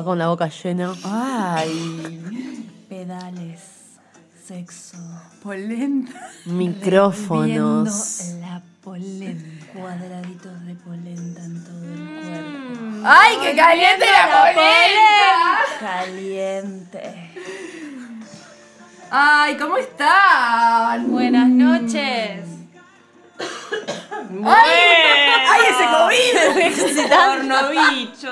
Acá con la boca llena. Ay, Pedales. Sexo. polenta. Micrófonos. La polenta. Cuadraditos de polenta en todo el cuerpo. Ay, qué caliente la polenta. Caliente. Ay, ¿cómo están? Buenas noches. Ay, ese COVID. ¡Qué excitante!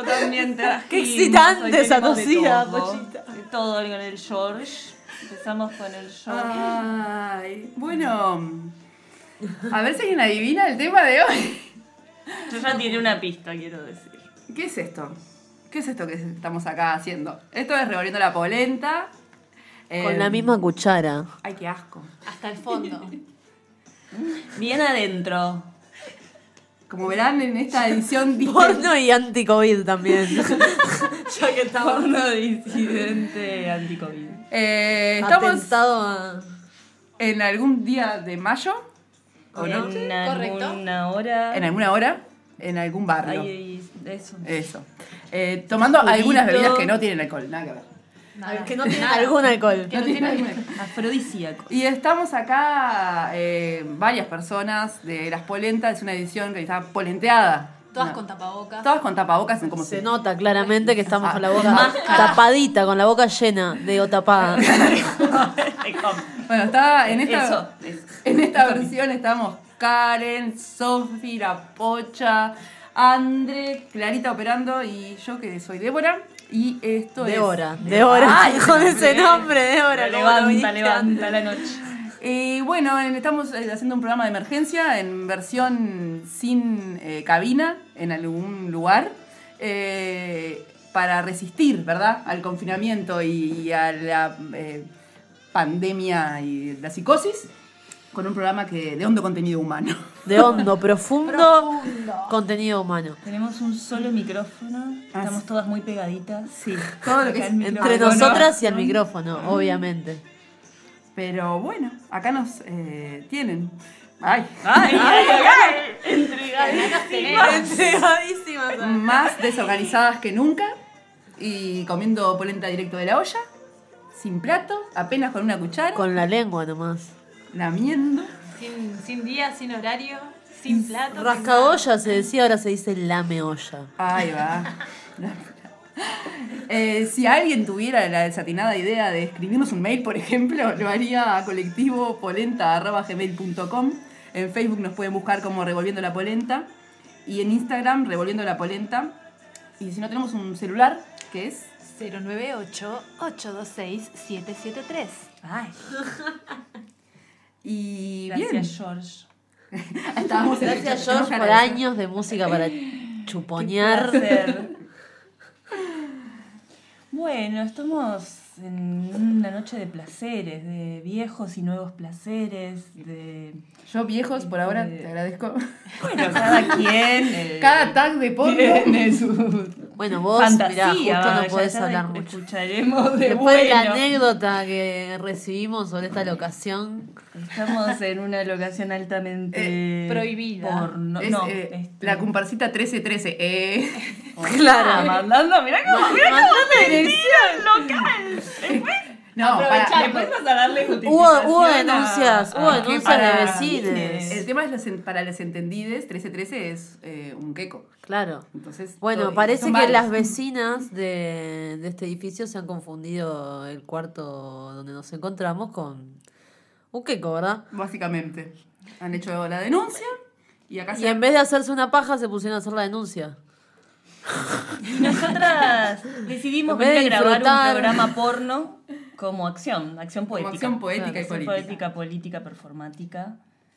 También trajimos. Qué excitante esa todo. Pochita. De todo con el George. Empezamos con el George. Ay, bueno. A ver si alguien adivina el tema de hoy. Yo ya tiene una pista, quiero decir. ¿Qué es esto? ¿Qué es esto que estamos acá haciendo? Esto es revolviendo la polenta. Con Eh, la misma cuchara. Ay, qué asco. Hasta el fondo. Bien adentro. Como verán en esta edición Porno y anti-COVID también. ya que estamos. Porno disidente anti-COVID. Eh, estamos a. en algún día de mayo. ¿O no? En Correcto. alguna hora. En alguna hora. En algún barrio. Ay, eso. Eso. Eh, tomando algunas bebidas que no tienen alcohol. Nada que ver. Que no tiene algún alcohol. No tienen alcohol. Afrodisíaco. Y estamos acá, eh, varias personas de Las Polentas, es una edición que está polenteada. Todas No. con tapabocas. Todas con tapabocas, como Se se nota claramente que estamos Ah, con la boca máscara. tapadita, con la boca llena de o tapada. Bueno, está en esta, Eso, en esta versión estamos Karen, Sofi, La Pocha, Andre, Clarita operando y yo que soy Débora. Y esto De es. hora, de hora. Ay, con ese nombre, de hora. Levanta, levanta la noche. Y bueno, en- estamos eh, haciendo un programa de emergencia en versión sin eh, cabina en algún lugar eh, para resistir, ¿verdad? Al confinamiento y, a la eh, pandemia y la psicosis con un programa que de hondo contenido humano. De hondo, profundo, contenido humano. Tenemos un solo micrófono. Ah, Estamos todas muy pegaditas. Sí, todo lo que es el Entre micrófono. nosotras y al micrófono, obviamente. Pero bueno, acá nos eh, tienen. Ay, Ay, ay, ay, Entregadísimas. más desorganizadas que nunca y comiendo polenta directo de la olla, sin plato, apenas con una cuchara, Con la lengua nomás. Lamiendo. Sin, sin día, sin horario, sin plato. Rascaolla se decía, ahora se dice lame olla. Ahí va. Eh, si alguien tuviera la desatinada idea de escribirnos un mail, por ejemplo, lo haría a colectivopolenta.gmail.com. En Facebook nos pueden buscar como Revolviendo la Polenta. Y en Instagram, Revolviendo la Polenta. Y si no tenemos un celular, que es 098-826-773. Ay, Y gracias, bien, George. estábamos Gracias, George, por años de música para chuponear. Bueno, estamos en una noche de placeres, de viejos y nuevos placeres, de... Yo, viejos, por ahora te agradezco. Bueno, cada quien... eh, Cada tag de porno. tiene su Bueno, vos, mirá, fantasía. justo va, no podés hablar mucho. Escucharemos de Después de la anécdota que recibimos sobre esta locación, Estamos en una locación altamente Eh, prohibida. porno- Es, no, eh, este- La comparsita 1313. Eh. Ah, mandando, mirá cómo, mirá cómo dirección local. No, para. Después vas a darle Hubo, justificación hubo denuncias, hubo a- denuncias de vecinos. el tema es los para los entendides, 1313 es eh, un queco. Claro. Entonces, Bueno, todo- parece que varios. las vecinas de, de este edificio se han confundido el cuarto donde nos encontramos con un queco, ¿verdad? Básicamente. Han hecho la denuncia y acá Y en vez de hacerse una paja se pusieron a hacer la denuncia. Y nosotras decidimos venir a grabar disfrutar. un programa porno como acción, acción poética. acción poética y Acción política. poética, política, performática.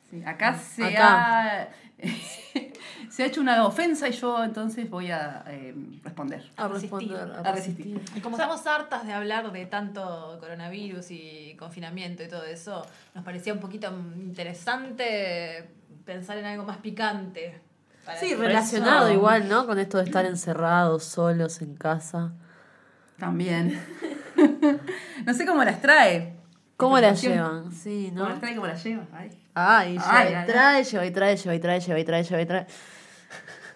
Sí, acá se Acá. ha se ha hecho una ofensa y yo entonces voy a eh, responder. A resistir, responder, a resistir. Y como estamos hartas de hablar de tanto coronavirus y confinamiento y todo eso, nos parecía un poquito interesante pensar en algo más picante. para Sí, relacionado eso- igual, ¿no? Con esto de estar encerrados, solos en casa. También. no sé cómo las trae. ¿Cómo la llevan? Sí, ¿Cómo ¿no? las trae? ¿Cómo las lleva? Ay. Ay, lleva Ay, trae, lleva y trae, lleva y trae, lleva y trae, lleva y trae.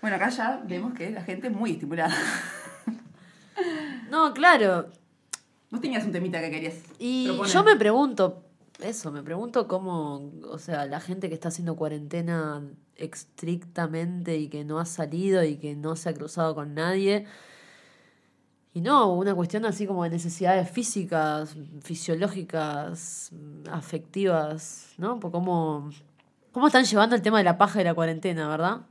Bueno, acá ya vemos que la gente muy estimulada. No, claro. Vos tenías un temita que querías Y proponer. yo me pregunto, eso, me pregunto cómo, o sea, la gente que está haciendo cuarentena estrictamente y que no ha salido y que no se ha cruzado con nadie. Y no, una cuestión así como de necesidades físicas, fisiológicas, afectivas, ¿no? Por cómo, cómo están llevando el tema de la paja y la cuarentena, ¿verdad?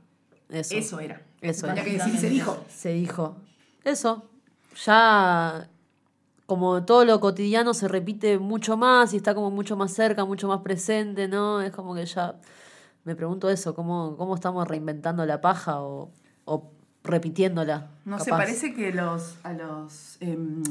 Eso. Eso era. Eso era. que decir, se dijo. Se dijo. Eso. Ya como todo lo cotidiano se repite mucho más y está como mucho más cerca, mucho más presente, ¿no? Es como que ya me pregunto eso, ¿cómo, cómo estamos reinventando la paja o, o repitiéndola? No sé, capaz? parece que los a los em,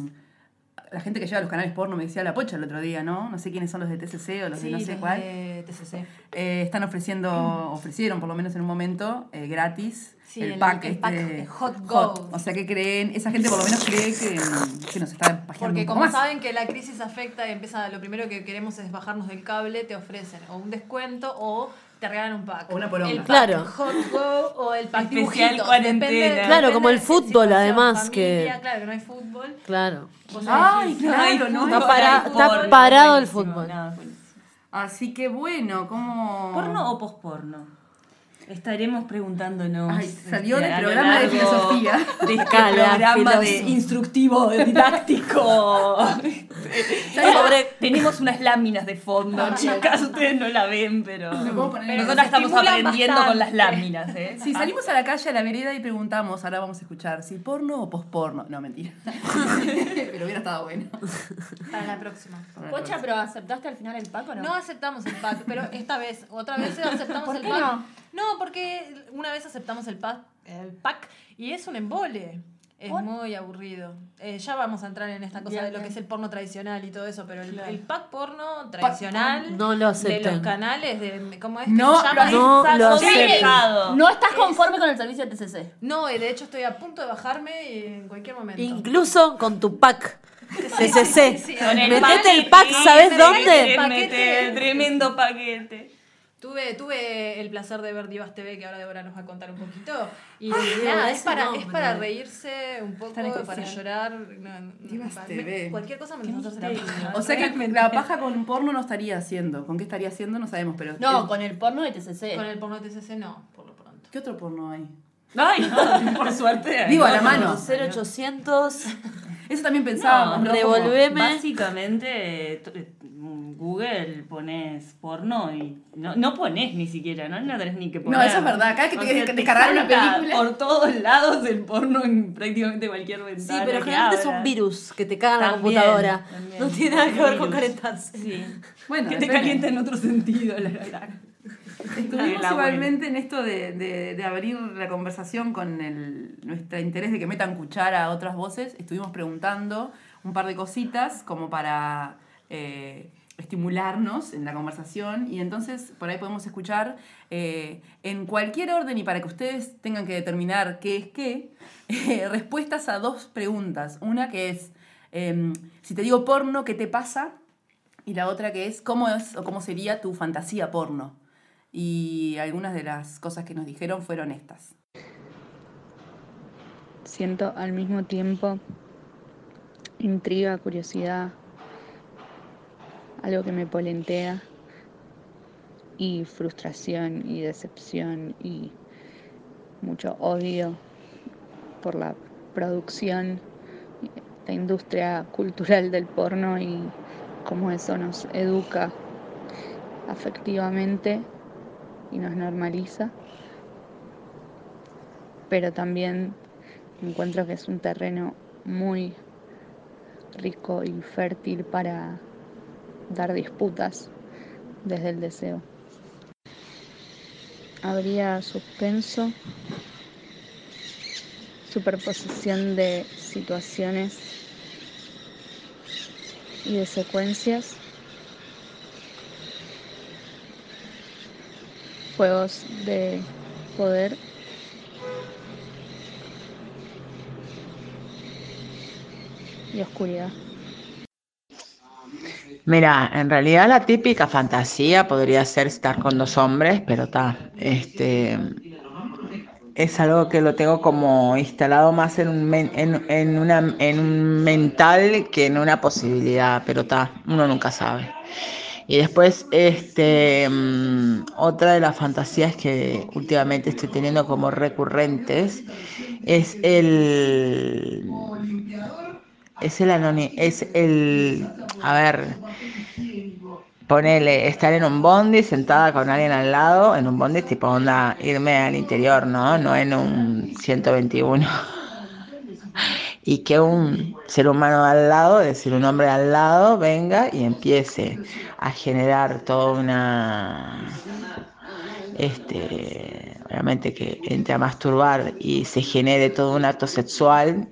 la gente que lleva los canales porno me decía la pocha el otro día, ¿no? No sé quiénes son los de TCC o los Sí, de no sé los cuál. de TCC. Eh, están ofreciendo, ofrecieron por lo menos en un momento, eh, gratis, Sí, el, el- pack. el pack este, Hot Gold. O sea que creen, esa gente por lo menos cree que, que nos está pajeando Porque un poco como más. saben que la crisis afecta y empieza, lo primero que queremos es bajarnos del cable, te ofrecen o un descuento o te regalan un pack. O una poronga. El pack Claro. Hot Go o el pack Especial dibujitos. cuarentena. Depende- Claro, como el fútbol, además, que- familia, Claro, que no hay fútbol. Claro. Ay, claro, no. Está hay- para- está porno, parado el fútbol. no. Así que bueno, ¿cómo...? ¿Porno o posporno? Estaremos preguntánamos. Ay, salió este, del a lo programa de filosofía. De este Acá, la programa de instructivo, didáctico. Sobre- Tenemos unas láminas de fondo, chicas. Ustedes no la ven, pero. en Nosotras estamos aprendiendo con las láminas, ¿eh? Si salimos a la calle, a la vereda y preguntamos, ahora vamos a escuchar si porno o posporno. No, mentira. Pero hubiera estado bueno. Para la próxima. Para la Pocha, próxima. pero ¿aceptaste al final el pack o no? No aceptamos el pack, pero esta vez, otra vez aceptamos ¿Por el qué pack. no? No, porque una vez aceptamos el pack, el pack y es un embole. Es ¿Por? muy aburrido. Eh, ya vamos a entrar en esta cosa Bien, de lo que es el porno tradicional y todo eso, pero el, Claro. el pack porno tradicional No lo de los canales de ¿cómo es que No, se llama? No lo. No estás conforme con el servicio de TCC. No, y de hecho estoy a punto de bajarme y en cualquier momento. Incluso con tu pack. CCC. sí, Metete el pack, ¿sabes dónde? Paquete. Tremendo paquete. Tuve, tuve el placer de ver Divas TV, que ahora Débora nos va a contar un poquito. Y Dios, nada, es para, nombre. es para reírse un poco, para llorar. no, no, Divas para- TV. Cualquier cosa me la paja. O sea que la paja con porno no estaría haciendo. ¿Con qué estaría haciendo? No sabemos, pero... No, el- con el porno de TCC. Con el porno TCC no, por lo pronto. ¿Qué otro porno hay? Ay, no, por suerte. Digo, a la mano. 0800. Eso también pensábamos, ¿no? revolveme. Básicamente, t- Google pones porno y no, no pones ni siquiera, ¿no? No tenés ni que poner. No, eso es verdad. Cada vez que O te querés descargar una película- Por todos lados el porno en prácticamente cualquier Sí, ventana. pero que generalmente es un virus que te caga en la computadora. también. No tiene nada que ver con calentarse. Sí. Bueno, que te calienta en otro sentido. La, la, la. Estuvimos La igualmente en esto de, de- de abrir la conversación con el, nuestro interés de que metan cuchara a otras voces. Estuvimos preguntando un par de cositas como para eh, estimularnos en la conversación y entonces por ahí podemos escuchar eh, en cualquier orden y para que ustedes tengan que determinar qué es qué, eh, respuestas a dos preguntas. Una que es, em, si te digo porno, ¿qué te pasa? Y la otra que es, ¿cómo es o cómo sería tu fantasía porno? Y algunas de las cosas que nos dijeron fueron estas. Siento al mismo tiempo intriga, curiosidad, algo que me polentea y frustración y decepción y mucho odio por la producción, la industria cultural del porno y cómo eso nos educa afectivamente y nos normaliza. Pero también encuentro que es un terreno muy rico y fértil para dar disputas desde el deseo. Habría suspenso, superposición de situaciones y de secuencias, juegos de poder y oscuridad. Mira, en realidad la típica fantasía podría ser estar con dos hombres, pero está, este, es algo que lo tengo como instalado más en un, en, en, una, en un mental que en una posibilidad, pero está, uno nunca sabe. Y después, este, mm, otra de las fantasías que últimamente estoy teniendo como recurrentes es el es el anoni es el a ver ponele estar en un bondi sentada con alguien al lado en un bondi tipo onda irme al interior no no en un 121 y que un ser humano al lado es decir un hombre al lado venga y empiece a generar toda una este obviamente que entre a masturbar y se genere todo un acto sexual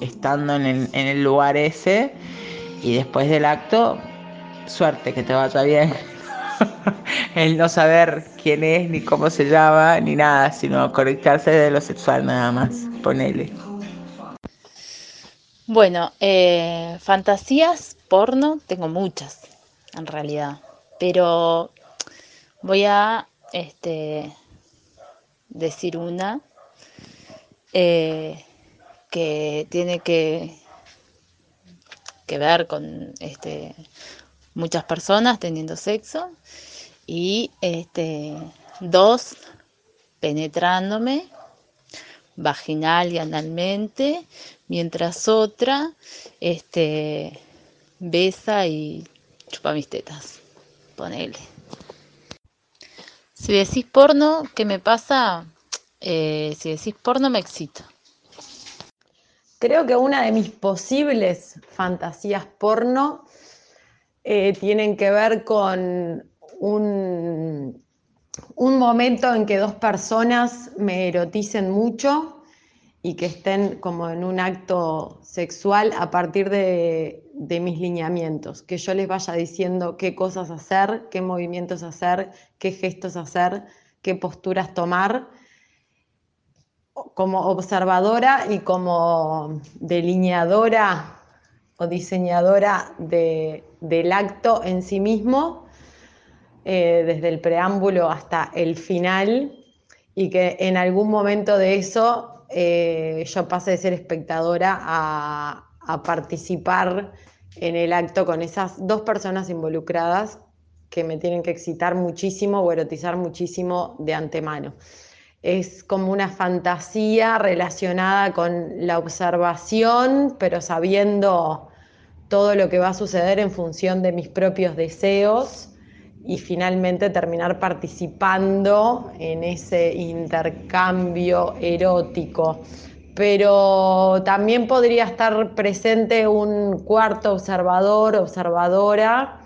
estando en el, en el lugar ese y después del acto, suerte que te vaya bien. el no saber quién es, ni cómo se llama, ni nada, sino conectarse de lo sexual nada más, ponele. Bueno, eh, fantasías porno tengo muchas, en realidad, pero voy a este, decir una. Eh, que tiene que, ver con este, muchas personas teniendo sexo y este, dos penetrándome vaginal y analmente, mientras otra este, besa y chupa mis tetas. Ponele. Si decís porno, ¿qué me pasa? Eh, si decís porno, me excito. Creo que una de mis posibles fantasías porno eh, tienen que ver con un, un momento en que dos personas me eroticen mucho y que estén como en un acto sexual a partir de, de, mis lineamientos, que yo les vaya diciendo qué cosas hacer, qué movimientos hacer, qué gestos hacer, qué posturas tomar como observadora y como delineadora o diseñadora del acto en sí mismo, eh, desde el preámbulo hasta el final, y que en algún momento de eso eh, yo pase de ser espectadora a, a participar en el acto con esas dos personas involucradas que me tienen que excitar muchísimo o erotizar muchísimo de antemano. Es como una fantasía relacionada con la observación, pero sabiendo todo lo que va a suceder en función de mis propios deseos y finalmente terminar participando en ese intercambio erótico. Pero también podría estar presente un cuarto observador, observadora,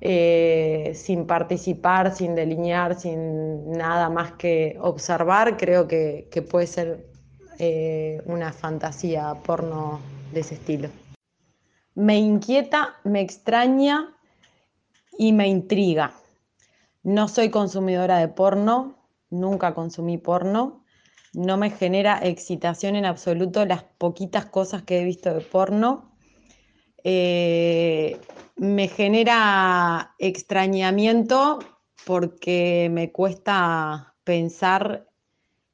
eh, sin participar, sin delinear, sin nada más que observar, creo que, puede ser eh, una fantasía porno de ese estilo. Me inquieta, me extraña y me intriga. No soy consumidora de porno, nunca consumí porno, no me genera excitación en absoluto las poquitas cosas que he visto de porno. Eh, me genera extrañamiento porque me cuesta pensar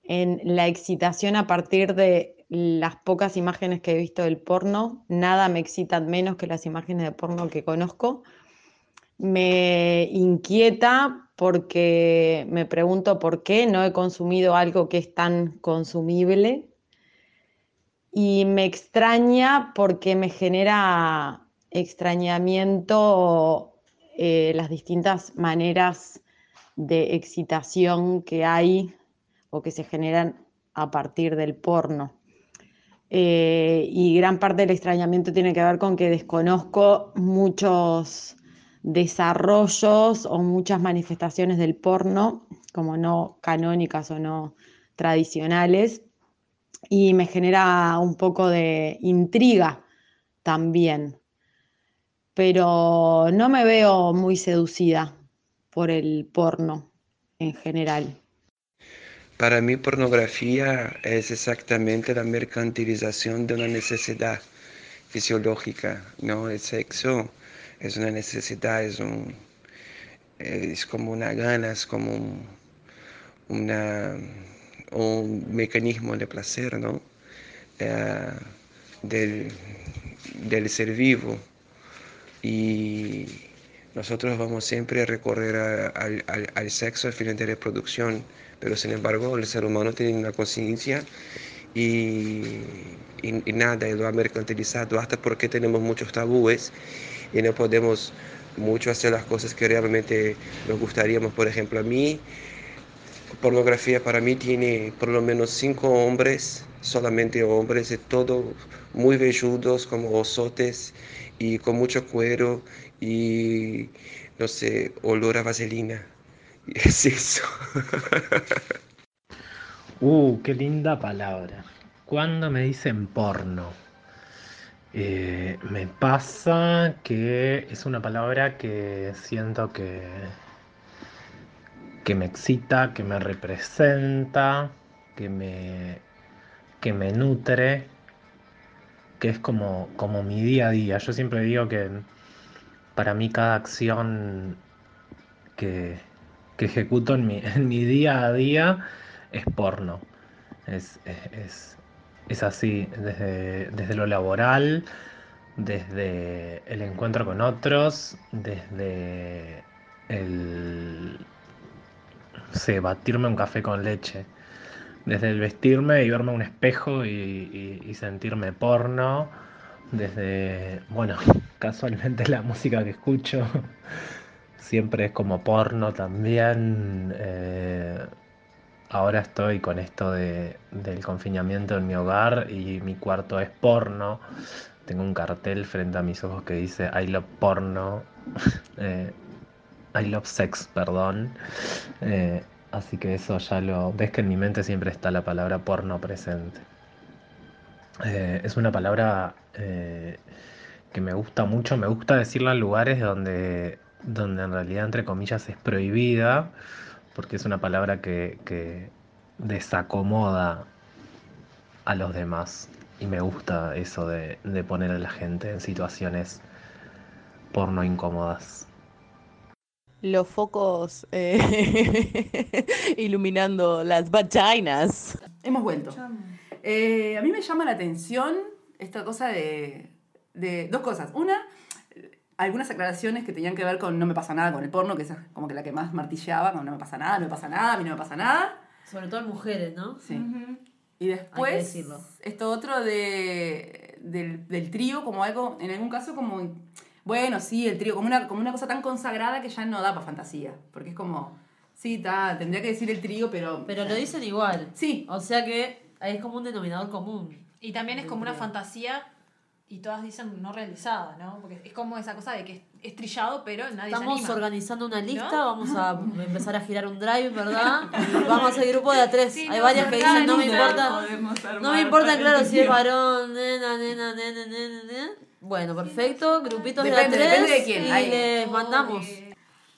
en la excitación a partir de las pocas imágenes que he visto del porno. Nada me excita menos que las imágenes de porno que conozco. Me inquieta porque me pregunto por qué no he consumido algo que es tan consumible y me extraña porque me genera extrañamiento eh, las distintas maneras de excitación que hay o que se generan a partir del porno. Eh, y gran parte del extrañamiento tiene que ver con que desconozco muchos desarrollos o muchas manifestaciones del porno, como no canónicas o no tradicionales, y me genera un poco de intriga también, pero no me veo muy seducida por el porno en general. Para mí pornografía es exactamente la mercantilización de una necesidad fisiológica, ¿no? El sexo es una necesidad, es, un, es como una gana, es como un, una, un mecanismo de placer, ¿no? Eh, del, del ser vivo. Y nosotros vamos siempre a recorrer al, al, al sexo al final de reproducción pero sin embargo el ser humano tiene una conciencia y, y, nada, lo ha mercantilizado hasta porque tenemos muchos tabúes y no podemos mucho hacer las cosas que realmente nos gustaríamos. Por ejemplo, a mí, pornografía para mí tiene por lo menos cinco hombres, solamente hombres, de todo muy velludos, como osotes y con mucho cuero y, no sé, olor a vaselina. Es eso. uh, qué linda palabra. Cuando me dicen porno, eh, me pasa que es una palabra que siento que, que me excita, que me representa, que me, que me nutre, que es como, como mi día a día. Yo siempre digo que para mí cada acción que, que ejecuto en mi, en mi día a día es porno. Así, desde, desde, lo laboral, desde el encuentro con otros, desde el sé, batirme un café con leche, desde el vestirme y verme un espejo y sentirme porno, desde, bueno, casualmente la música que escucho siempre es como porno también. Eh, ahora estoy con esto de, del confinamiento en mi hogar y mi cuarto es porno. Tengo un cartel frente a mis ojos que dice I love porno. eh, I love sex, perdón. Eh, así que eso ya lo... Ves que en mi mente siempre está la palabra porno presente. Eh, es una palabra que me gusta mucho. Me gusta decirla en lugares donde donde en realidad, entre comillas, es prohibida, porque es una palabra que, que desacomoda a los demás. Y me gusta eso de, de poner a la gente en situaciones porno incómodas. Los focos eh, iluminando las vaginas. Hemos vuelto. Eh, a mí me llama la atención esta cosa de, de dos cosas. Una, algunas aclaraciones que tenían que ver con no me pasa nada con el porno, que es como que la que más martilleaba, con no me pasa nada, no me pasa nada, a mí no me pasa nada. Sobre todo en mujeres, ¿no? Sí. Y después, esto otro de, del, del trío, como algo, en algún caso, como, bueno, sí, el trío, como una, como una cosa tan consagrada que ya no da para fantasía, porque es como, sí, ta, tendría que decir el trío, pero... Pero lo dicen igual. Sí. O sea que es como un denominador común. Y también es como una fantasía y todas dicen no realizada, ¿no? Porque es como esa cosa de que es trillado, pero nadie Estamos se anima. organizando una lista, ¿No? vamos a empezar a girar un drive, ¿verdad? Vamos a hacer grupo de a tres. Sí, Hay no, varias que dicen, no me importa. No me importa, claro, si es varón, nena, nena, nena, nena, nena. Bueno, perfecto, grupitos de a tres. depende de quién. Y Hay- les mandamos.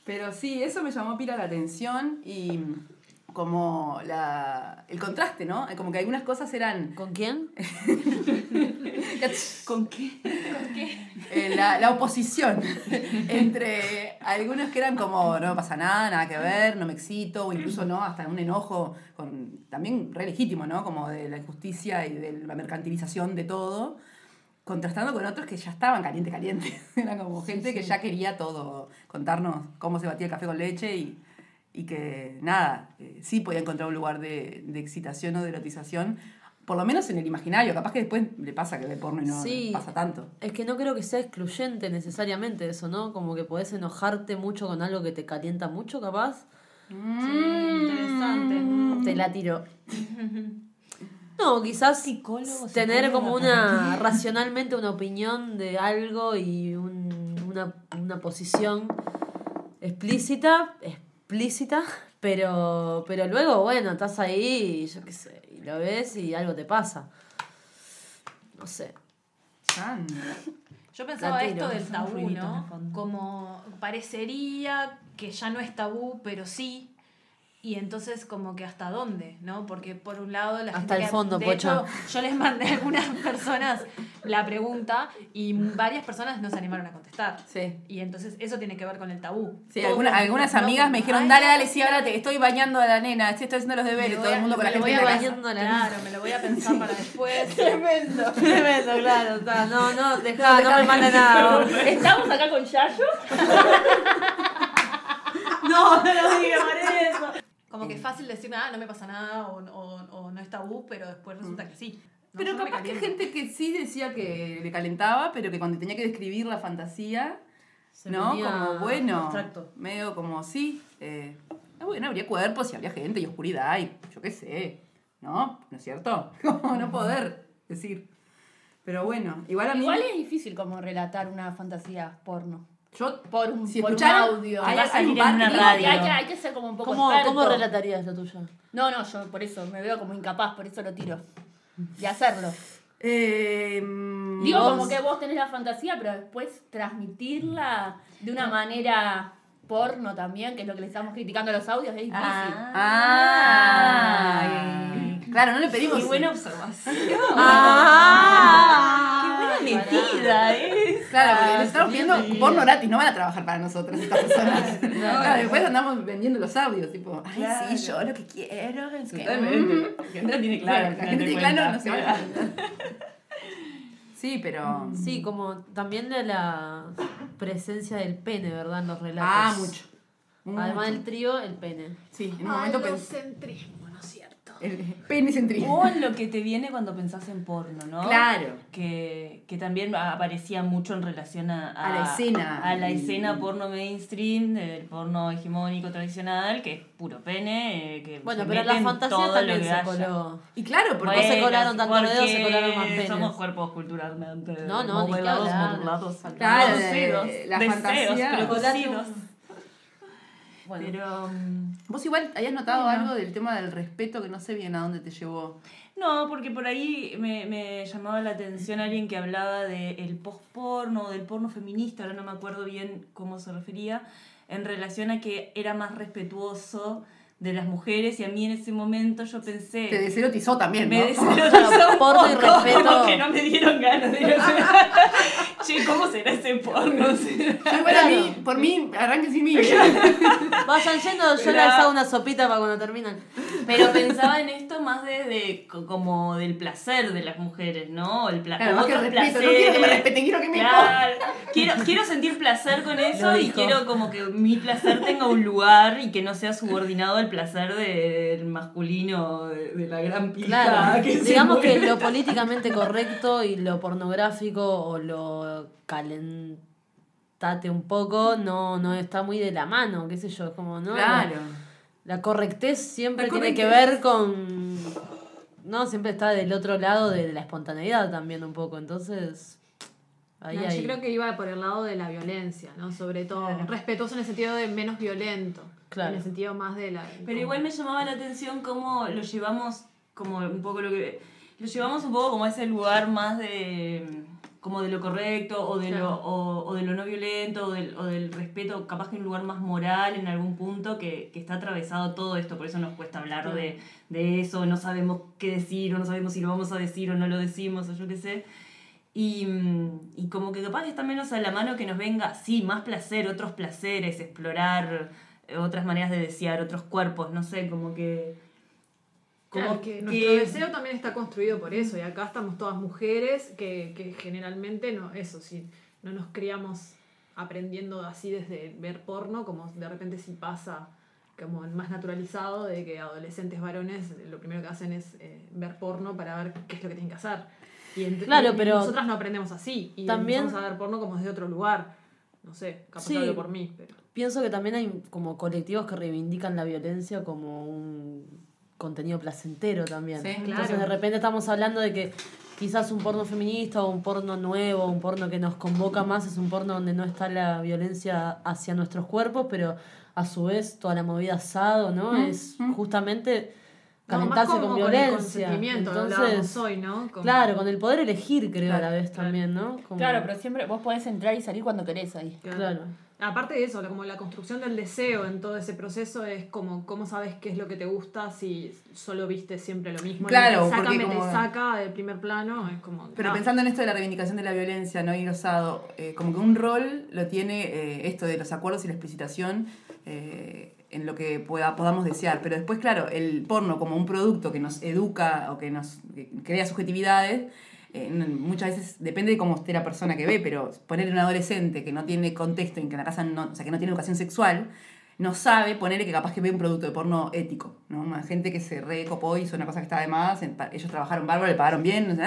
Pero sí, eso me llamó pila la atención y como la, el contraste, ¿no? Como que algunas cosas eran... ¿Con quién? ¿Con qué? Eh, la, la oposición entre algunos que eran como no me pasa nada, nada que ver, no me excito, o incluso no, hasta un enojo con, también re legítimo, ¿no? Como de la injusticia y de la mercantilización de todo. contrastando con otros que ya estaban caliente, caliente. Era como gente que ya quería todo, contarnos cómo se batía el café con leche y, y que nada, eh, sí podía encontrar un lugar de, de excitación o de erotización, por lo menos en el imaginario. Capaz que después le pasa que ve porno y no Sí. pasa tanto. Es que no creo que sea excluyente necesariamente eso, ¿no? Como que podés enojarte mucho con algo que te calienta mucho, capaz. interesante. Te la tiro. No, quizás tener como una racionalmente una opinión de algo y un- una, una posición explícita, explícita, pero, pero luego, bueno, estás ahí, y yo qué sé, y lo ves y algo te pasa. No sé. Yo pensaba esto del tabú, ¿no? Como parecería que ya no es tabú, pero sí. Y entonces como que hasta dónde, ¿no? Porque por un lado la Hasta gente el que- fondo, de Pocha. hecho, yo les mandé a algunas personas la pregunta y varias personas no se animaron a contestar. Sí. Y entonces eso tiene que ver con el tabú. Sí, alguna- algunas ¿no? amigas me dijeron, "Ay, dale, no, dale, sí, ahora te estoy bañando a la nena, sí, estoy haciendo los deberes, todo el mundo con la me gente voy a bañando a la Claro, me lo voy a pensar para después. Tremendo. Tremendo, claro. está, No, no, dejá, no me mande nada. ¿Estamos acá con Yayo? No, no lo digas, Vanessa. Como que es fácil decir, ah, no me pasa nada o, o, o no es tabú, pero después resulta que sí. No, Pero capaz que caliento. gente que sí decía que le calentaba, pero que cuando tenía que describir la fantasía, ¿no? Como bueno, abstracto. medio como sí. Eh, ah, bueno, habría cuerpos y habría gente y oscuridad y yo qué sé, ¿no? ¿No es cierto? Como no poder decir. Pero bueno, igual a mí. Igual es difícil como relatar una fantasía porno. Yo, por un, si por un audio. hay- Va a hay salir un en par una que- radio. Hay que, hay que ser como un poco ¿Cómo, experto. ¿Cómo relatarías la tuya? No, no, yo por eso me veo como incapaz, por eso lo tiro. De hacerlo. Eh, Digo, vos- como que vos tenés la fantasía, pero después transmitirla de una manera porno también, que es lo que le estamos criticando a los audios, es difícil. Ah, claro, no le pedimos. Qué buena observación. Ah, Metida, ¿eh? Claro, porque les estamos pidiendo porno gratis, no van a trabajar para nosotros estas personas. Claro, después andamos vendiendo los audios, tipo, ay, Claro. sí, yo lo que quiero es que. La gente tiene claro, la gente tiene claro, no se va a Sí, pero. Sí, como también de la presencia del pene, ¿verdad? En los relatos. Ah, mucho. Además del trío, el pene. Sí, en un momento pensé. ¿No? El penicentrismo. O en lo que te viene cuando pensás en porno, ¿no? Claro. Que, que también aparecía mucho en relación a, A la escena. A la Y- escena porno mainstream, del porno hegemónico tradicional, que es puro pene. eh, que Bueno, se pero la fantasía también se coló. Y claro, porque No se Bueno, colaron tantos dedos, se colaron más penes. Somos cuerpos culturalmente No, no, ni que modelados, hablar. modulados, Claro, producidos, de- la deseos fantasía. producidos. Bueno. Pero... mm, Vos igual habías notado Bueno. algo del tema del respeto que no sé bien a dónde te llevó. No, porque por ahí me, me llamaba la atención alguien que hablaba del post-porno, del porno feminista, ahora no me acuerdo bien cómo se refería, en relación a que era más respetuoso de las mujeres y a mí en ese momento yo pensé... Te deserotizó también, Me ¿no? deserotizó un Porno y respeto. Como que no me dieron ganas de ir a Che, ¿cómo será ese porno? Yo mí, por mí, arranque sin mí. Vayan yendo, yo les hago una sopita para cuando terminan. Pero pensaba en esto más desde co- como del placer de las mujeres, ¿no? El pla Claro, más que respeto, no quiero que me respeten, quiero que me Claro. quiero, quiero sentir placer con eso y quiero como que mi placer tenga un lugar y que no sea subordinado al placer del masculino, de, de la gran pija. Claro, que se digamos que lo políticamente correcto y lo pornográfico o lo calentate un poco no, no está muy de la mano, qué sé yo, es como, ¿no? Claro. La, la correctez siempre La tiene que ver con... No, siempre está del otro lado de la espontaneidad también un poco, entonces... Ahí, No, ahí. Yo creo que iba por el lado de la violencia, ¿no? Sobre todo. Respetuoso en el sentido de menos violento. Claro. En el sentido más de la. Pero igual me llamaba la atención cómo lo llevamos, como un poco lo que... Lo llevamos un poco como a ese lugar más de como de lo correcto o de lo o, o de lo no violento o del, o del respeto capaz que un lugar más moral en algún punto que, que está atravesado todo esto por eso nos cuesta hablar de, de eso no sabemos qué decir o no sabemos si lo vamos a decir o no lo decimos o yo qué sé y, y como que capaz que está menos a la mano que nos venga, sí, más placer, otros placeres, explorar otras maneras de desear, otros cuerpos, no sé, como que Como Claro, que que- nuestro deseo también está construido por eso, y acá estamos todas mujeres que, que generalmente no, eso, si no nos criamos aprendiendo así desde ver porno, como de repente sí pasa como más naturalizado de que adolescentes varones lo primero que hacen es eh, ver porno para ver qué es lo que tienen que hacer. Y ent- Claro, y pero nosotras no aprendemos así, y también- empezamos a ver porno como desde otro lugar. No sé, capaz Sí. hablo por mí, pero... Pienso que también hay como colectivos que reivindican la violencia como un contenido placentero también. Sí, Entonces claro. de repente estamos hablando de que quizás un porno feminista o un porno nuevo, un porno que nos convoca más, es un porno donde no está la violencia hacia nuestros cuerpos, pero a su vez toda la movida asado, ¿no? Mm, Es justamente No, más calentarse como con con el violencia. consentimiento, lo Entonces, hoy, ¿no? Como- claro, con el poder elegir creo a la Claro, vez también, ¿no? Como- Claro, pero siempre vos podés entrar y salir cuando querés ahí. Claro. Aparte de eso, como la construcción del deseo en todo ese proceso es como cómo sabes qué es lo que te gusta si solo viste siempre lo mismo. Claro, saca, porque me como- te saca del primer plano, es como... Pero ah, pensando en esto de la reivindicación de la violencia, no ir osado, eh, como que un rol lo tiene eh, esto de los acuerdos y la explicitación eh, en lo que pueda, podamos desear. Pero después, claro, el porno como un producto que nos educa o que nos que crea subjetividades, muchas veces depende de cómo esté la persona que ve, pero ponerle un adolescente que no tiene contexto, en que la casa no, o sea, que no tiene educación sexual, no sabe ponerle que capaz que ve un producto de porno ético, ¿no? Más gente que se recopó hizo una cosa que está de más, ellos trabajaron bárbaro, le pagaron bien, ¿no?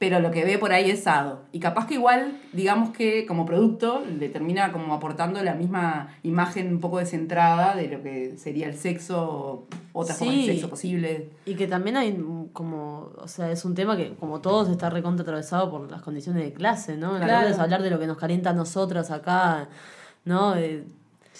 Pero lo que ve por ahí es sado. Y capaz que igual, digamos que como producto, le termina como aportando la misma imagen un poco descentrada de lo que sería el sexo o otras formas de Sí. sexo posible. Y que también hay como, o sea, es un tema que como todos está recontra atravesado por las condiciones de clase, ¿no? La Claro. verdad es hablar de lo que nos calienta a nosotras acá, ¿no? De,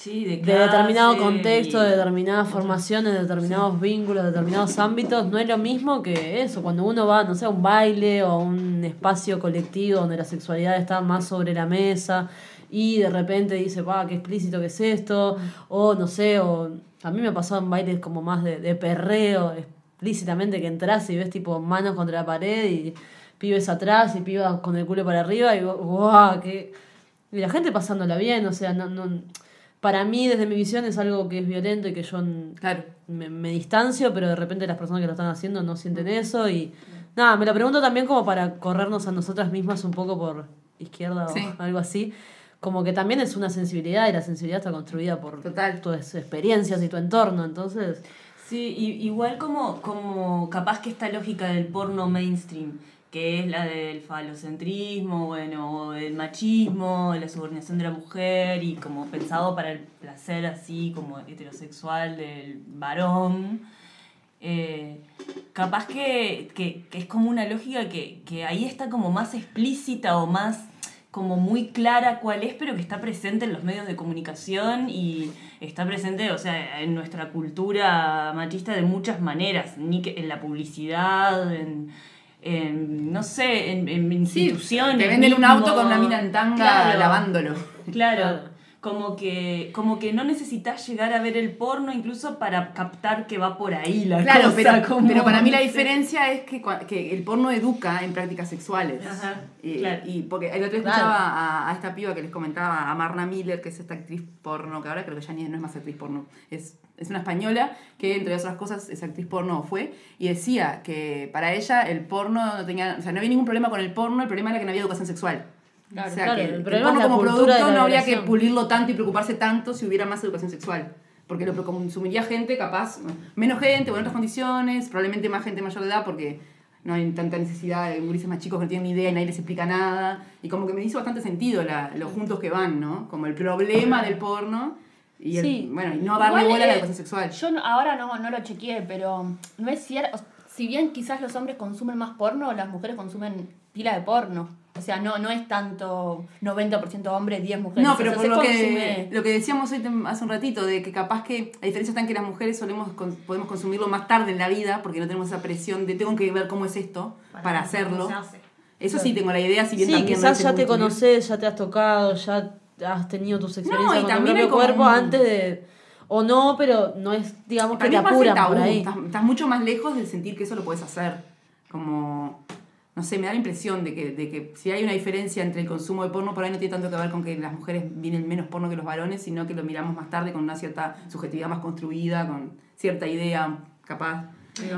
Sí, de, de determinado contexto, de determinadas formaciones, de determinados vínculos, de determinados ámbitos, no es lo mismo que eso, cuando uno va, no sé, a un baile o a un espacio colectivo donde la sexualidad está más sobre la mesa y de repente dice, pa, qué explícito que es esto, o no sé, o a mí me ha pasado en bailes como más de, de perreo, explícitamente que entras y ves tipo manos contra la pared y pibes atrás y pibas con el culo para arriba y guau, que... Y la gente pasándola bien, o sea, no, no, para mí desde mi visión es algo que es violento y que yo me, me distancio, pero de repente las personas que lo están haciendo no sienten eso y nada, me lo pregunto también como para corrernos a nosotras mismas un poco por izquierda Sí. o algo así. Como que también es una sensibilidad y la sensibilidad está construida por tus experiencias y tu entorno, entonces... Sí, y- igual como, como capaz que esta lógica del porno mainstream, que es la del falocentrismo, bueno, o del machismo, la subordinación de la mujer y como pensado para el placer así como heterosexual del varón, eh, capaz que, que- que es como una lógica que, que ahí está como más explícita o más como muy clara cuál es, pero que está presente en los medios de comunicación y está presente, o sea, en nuestra cultura machista de muchas maneras, en la publicidad, en, en, no sé, en, en instituciones. te venden un auto con una mina en tanga Claro. lavándolo. Claro. Como que, como que no necesitas llegar a ver el porno incluso para captar que va por ahí la Claro, cosa. pero, como- pero para mí la diferencia es que, que el porno educa en prácticas sexuales. Ajá, y, claro. y porque el otro día Claro. escuchaba a, a esta piba que les comentaba, a Marna Miller, que es esta actriz porno, que ahora creo que ya ni no es más actriz porno, es, es una española que entre otras cosas es actriz porno fue, y decía que para ella el porno no tenía, o sea, no había ningún problema con el porno, el problema era que no había educación sexual. Claro, o sea, claro, que el el, problema porno como producto no habría que pulirlo tanto y preocuparse tanto si hubiera más educación sexual. Porque lo consumiría gente capaz, menos gente, en otras condiciones, probablemente más gente mayor de edad, porque no hay tanta necesidad de gurises más chicos que no tienen ni idea y nadie les explica nada. Y como que me hizo bastante sentido la, los juntos que van, ¿no? Como el problema del porno y el- Sí. bueno, y no darle bola a la eh, educación sexual. Yo no- ahora no, no lo chequeé, pero no es cierto. Si bien quizás los hombres consumen más porno, las mujeres consumen pila de porno. O sea, no, no es tanto 90% hombres, 10 mujeres. No, pero O sea, por lo que, lo que decíamos hoy hace un ratito, de que capaz que la diferencia está en que las mujeres solemos con- podemos consumirlo más tarde en la vida, porque no tenemos esa presión de tengo que ver cómo es esto para, hacerlo. Eso sí tengo la idea, si bien Sí, también quizás ya te conoces, ya te has tocado, ya has tenido tus experiencias y con tu propio como cuerpo un- antes de... O no, pero no es, digamos, que te apuran por ahí. Estás, estás mucho más lejos de sentir que eso lo puedes hacer. Como, no sé, me da la impresión de que, de que si hay una diferencia entre el consumo de porno, por ahí no tiene tanto que ver con que las mujeres miren menos porno que los varones, sino que lo miramos más tarde con una cierta subjetividad más construida, con cierta idea capaz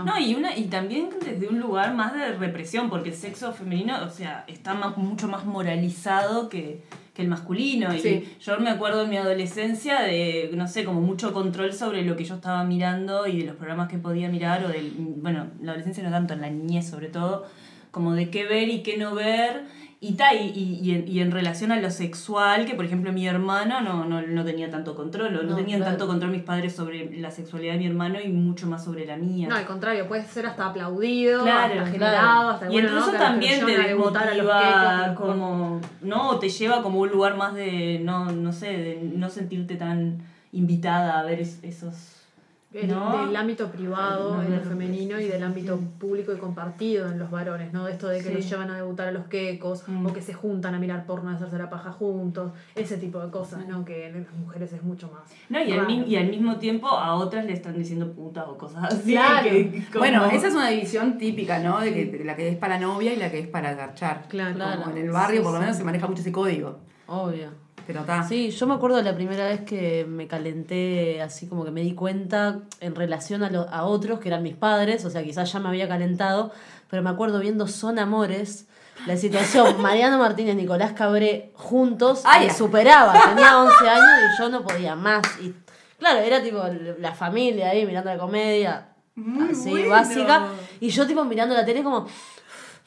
No, y, una, y también desde un lugar más de represión, porque el sexo femenino, o sea, está más- mucho más moralizado que, que el masculino. Y Sí. yo me acuerdo en mi adolescencia de, no sé, como mucho control sobre lo que yo estaba mirando y de los programas que podía mirar, o del, bueno, la adolescencia no tanto, en la niñez sobre todo, como de qué ver y qué no ver. Y, ta, y, y, en, y en relación a lo sexual, que por ejemplo mi hermano no, no, no tenía tanto control, o no, No, tenían claro. tanto control mis padres sobre la sexualidad de mi hermano y mucho más sobre la mía. No, al contrario, puede ser hasta aplaudido, Claro, hasta claro. generado, hasta y bueno, incluso. Claro, también te desmotiva como no o te lleva como un lugar más de no no sé de no sentirte tan invitada a ver es- esos El- ¿no? del ámbito privado No, en lo claro. femenino y del ámbito público y compartido en los varones, ¿no? Esto de que Sí. los llevan a debutar a los quecos Mm. o que se juntan a mirar porno y hacerse la paja juntos, ese tipo de cosas, ¿no? Que en las mujeres es mucho más. no y al, y al mismo tiempo a otras le están diciendo putas o cosas así Claro. que- como- Bueno, esa es una división típica, ¿no? De que de la que es para novia y la que es para garchar. Claro. Como en el barrio, Sí, por lo sí. menos, se maneja mucho ese código. Obvio. Pero está. Sí, yo me acuerdo de la primera vez que me calenté, así como que me di cuenta en relación a, lo- a otros que eran mis padres, o sea, quizás ya me había calentado, pero me acuerdo viendo Son Amores, la situación Mariano Martínez, Nicolás Cabré juntos, Ah, me ya. superaba, tenía 11 años y yo no podía más. Y claro, era tipo la familia ahí mirando la comedia, así bueno. básica, y yo tipo mirando la tele como...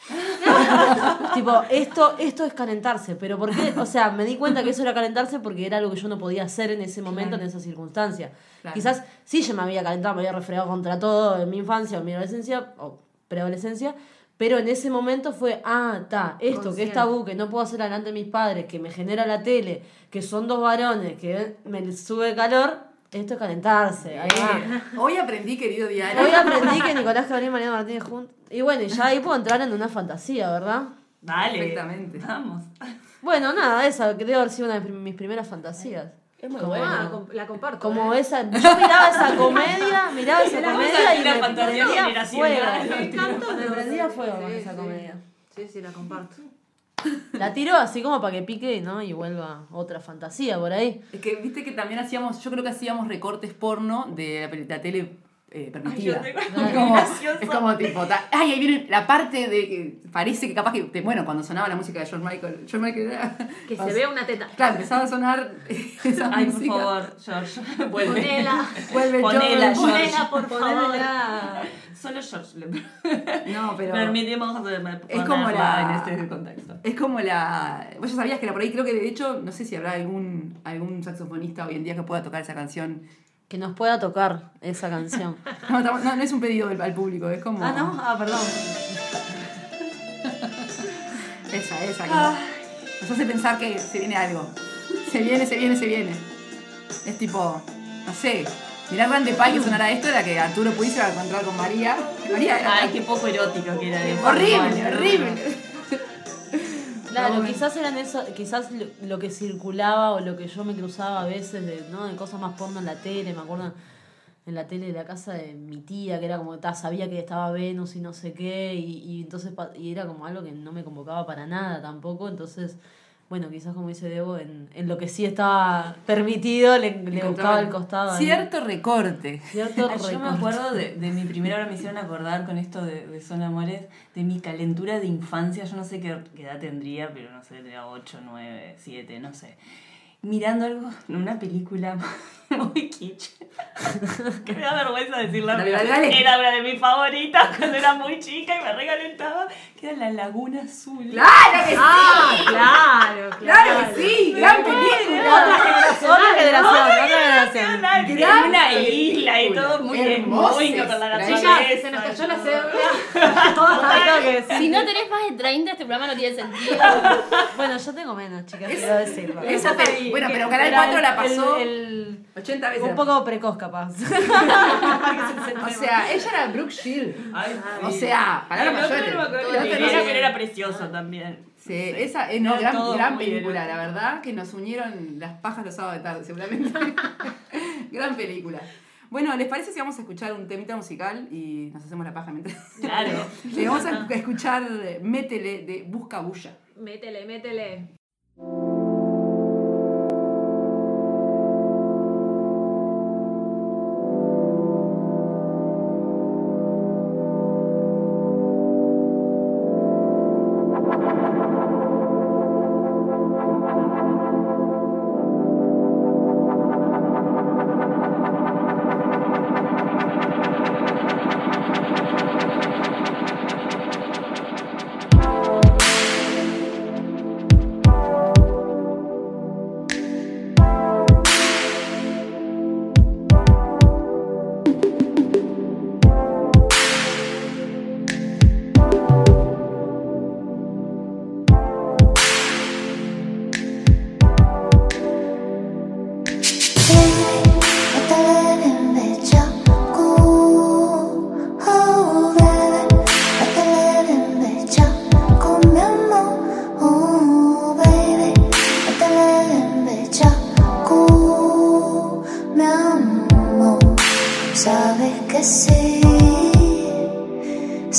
tipo, esto, esto es calentarse, pero ¿por qué? O sea, me di cuenta que eso era calentarse porque era algo que yo no podía hacer en ese momento, en esa circunstancia. Claro. Quizás sí yo me había calentado, me había refregado contra todo en mi infancia o en mi adolescencia o preadolescencia, pero en ese momento fue, ah, está, esto que es Consciente. tabú, que no puedo hacer delante de mis padres, que me genera la tele, que son dos varones, que me sube calor, esto es calentarse. Ahí va. Hoy aprendí, querido diario. Hoy aprendí que Nicolás Cabré y Mariano Martínez juntos. Y bueno, y ya ahí puedo entrar en una fantasía, ¿verdad? Dale. Perfectamente. Vamos. Bueno, nada, esa que debe haber sido una de mis primeras fantasías. Es muy Como- bueno. Ah, com- la comparto. Como ¿eh? esa. Yo miraba esa comedia, miraba esa Era comedia una y me fantasía prendía generacional. fuego. Me encantó. Me prendía fuego con Sí, esa sí. comedia. Sí, sí, la comparto. La tiro así como para que pique ¿no? y vuelva otra fantasía por ahí. Es que viste que también hacíamos, yo creo que hacíamos recortes porno de la, la tele eh, permitida. Ay, yo tengo es, como, es como tipo, ta- ay, ahí viene la parte de que parece que capaz que, te- bueno, cuando sonaba la música de George Michael, George Michael era... Que se vea una teta. Claro, empezaba a sonar esa Ay, por favor, George, vuelve. Ponela. Vuelve Ponela, George. George. Ponela, por favor. Solo George le No, pero... permitimos de- Es como la- en este contexto. Es como la. Vos ya sabías que era por ahí, creo que de hecho, no sé si habrá algún, algún saxofonista hoy en día que pueda tocar esa canción. Que nos pueda tocar esa canción. No, no, no es un pedido al público, es como. Ah, ¿no? Ah, perdón. Esa, esa. que Nos hace pensar que se viene algo. Se viene, se viene, se viene. Es tipo, no sé. Mirá Grande Pie que sonara esto, era que Arturo Puig se iba a encontrar con María. María era. Ay, qué poco erótico que era. de- horrible, horrible. Claro, No, quizás eran eso, quizás lo, lo que circulaba o lo que yo me cruzaba a veces de, ¿no? de cosas más porno en la tele, me acuerdo en la tele de la casa de mi tía, que era como, ta, sabía que estaba Venus y no sé qué, y, y entonces y era como algo que no me convocaba para nada tampoco, entonces, bueno, quizás como dice Debo, en, en lo que sí estaba permitido, le, le buscaba el costado. Cierto recorte. Cierto Ay, yo me recorte. acuerdo de, de mi primera hora, me hicieron acordar con esto de, de Son Amores, de mi calentura de infancia. Yo no sé qué, qué edad tendría, pero no sé, tendría 8, 9, 7, no sé. Mirando algo en una película muy kitsch. que me da vergüenza decirla, Dale, pero dale, dale. era una de mis favoritas cuando era muy chica y me recalentaba, que era La Laguna Azul. ¡Claro que sí! Ah, claro, claro. ¡Claro que sí! ¡Gran película! Otra generación, otra generación. En Gran una isla y todo muy muy con la naturaleza. Se nos cayó la cédula. Si no tenés más de 30, este programa no tiene sentido. Bueno, yo tengo menos, chicas, quiero decirlo. Bueno, pero Canal Era 4 la el- pasó el- 80 veces. un poco precoz, capaz. O sea, ella era Brooke Shield. Ay, O sí. sea, palabras Ay, no, mayores. no me acuerdo Todas de tenés- ella, pero era preciosa también. Sí, esa no, Era gran, película, la verdad, que nos unieron las pajas los sábados de tarde, seguramente. gran película. Bueno, ¿les parece si vamos a escuchar un temita musical y nos hacemos la paja mientras? Claro. Le vamos a escuchar eh, Métele de Busca Bulla. Métele. Métele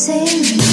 sin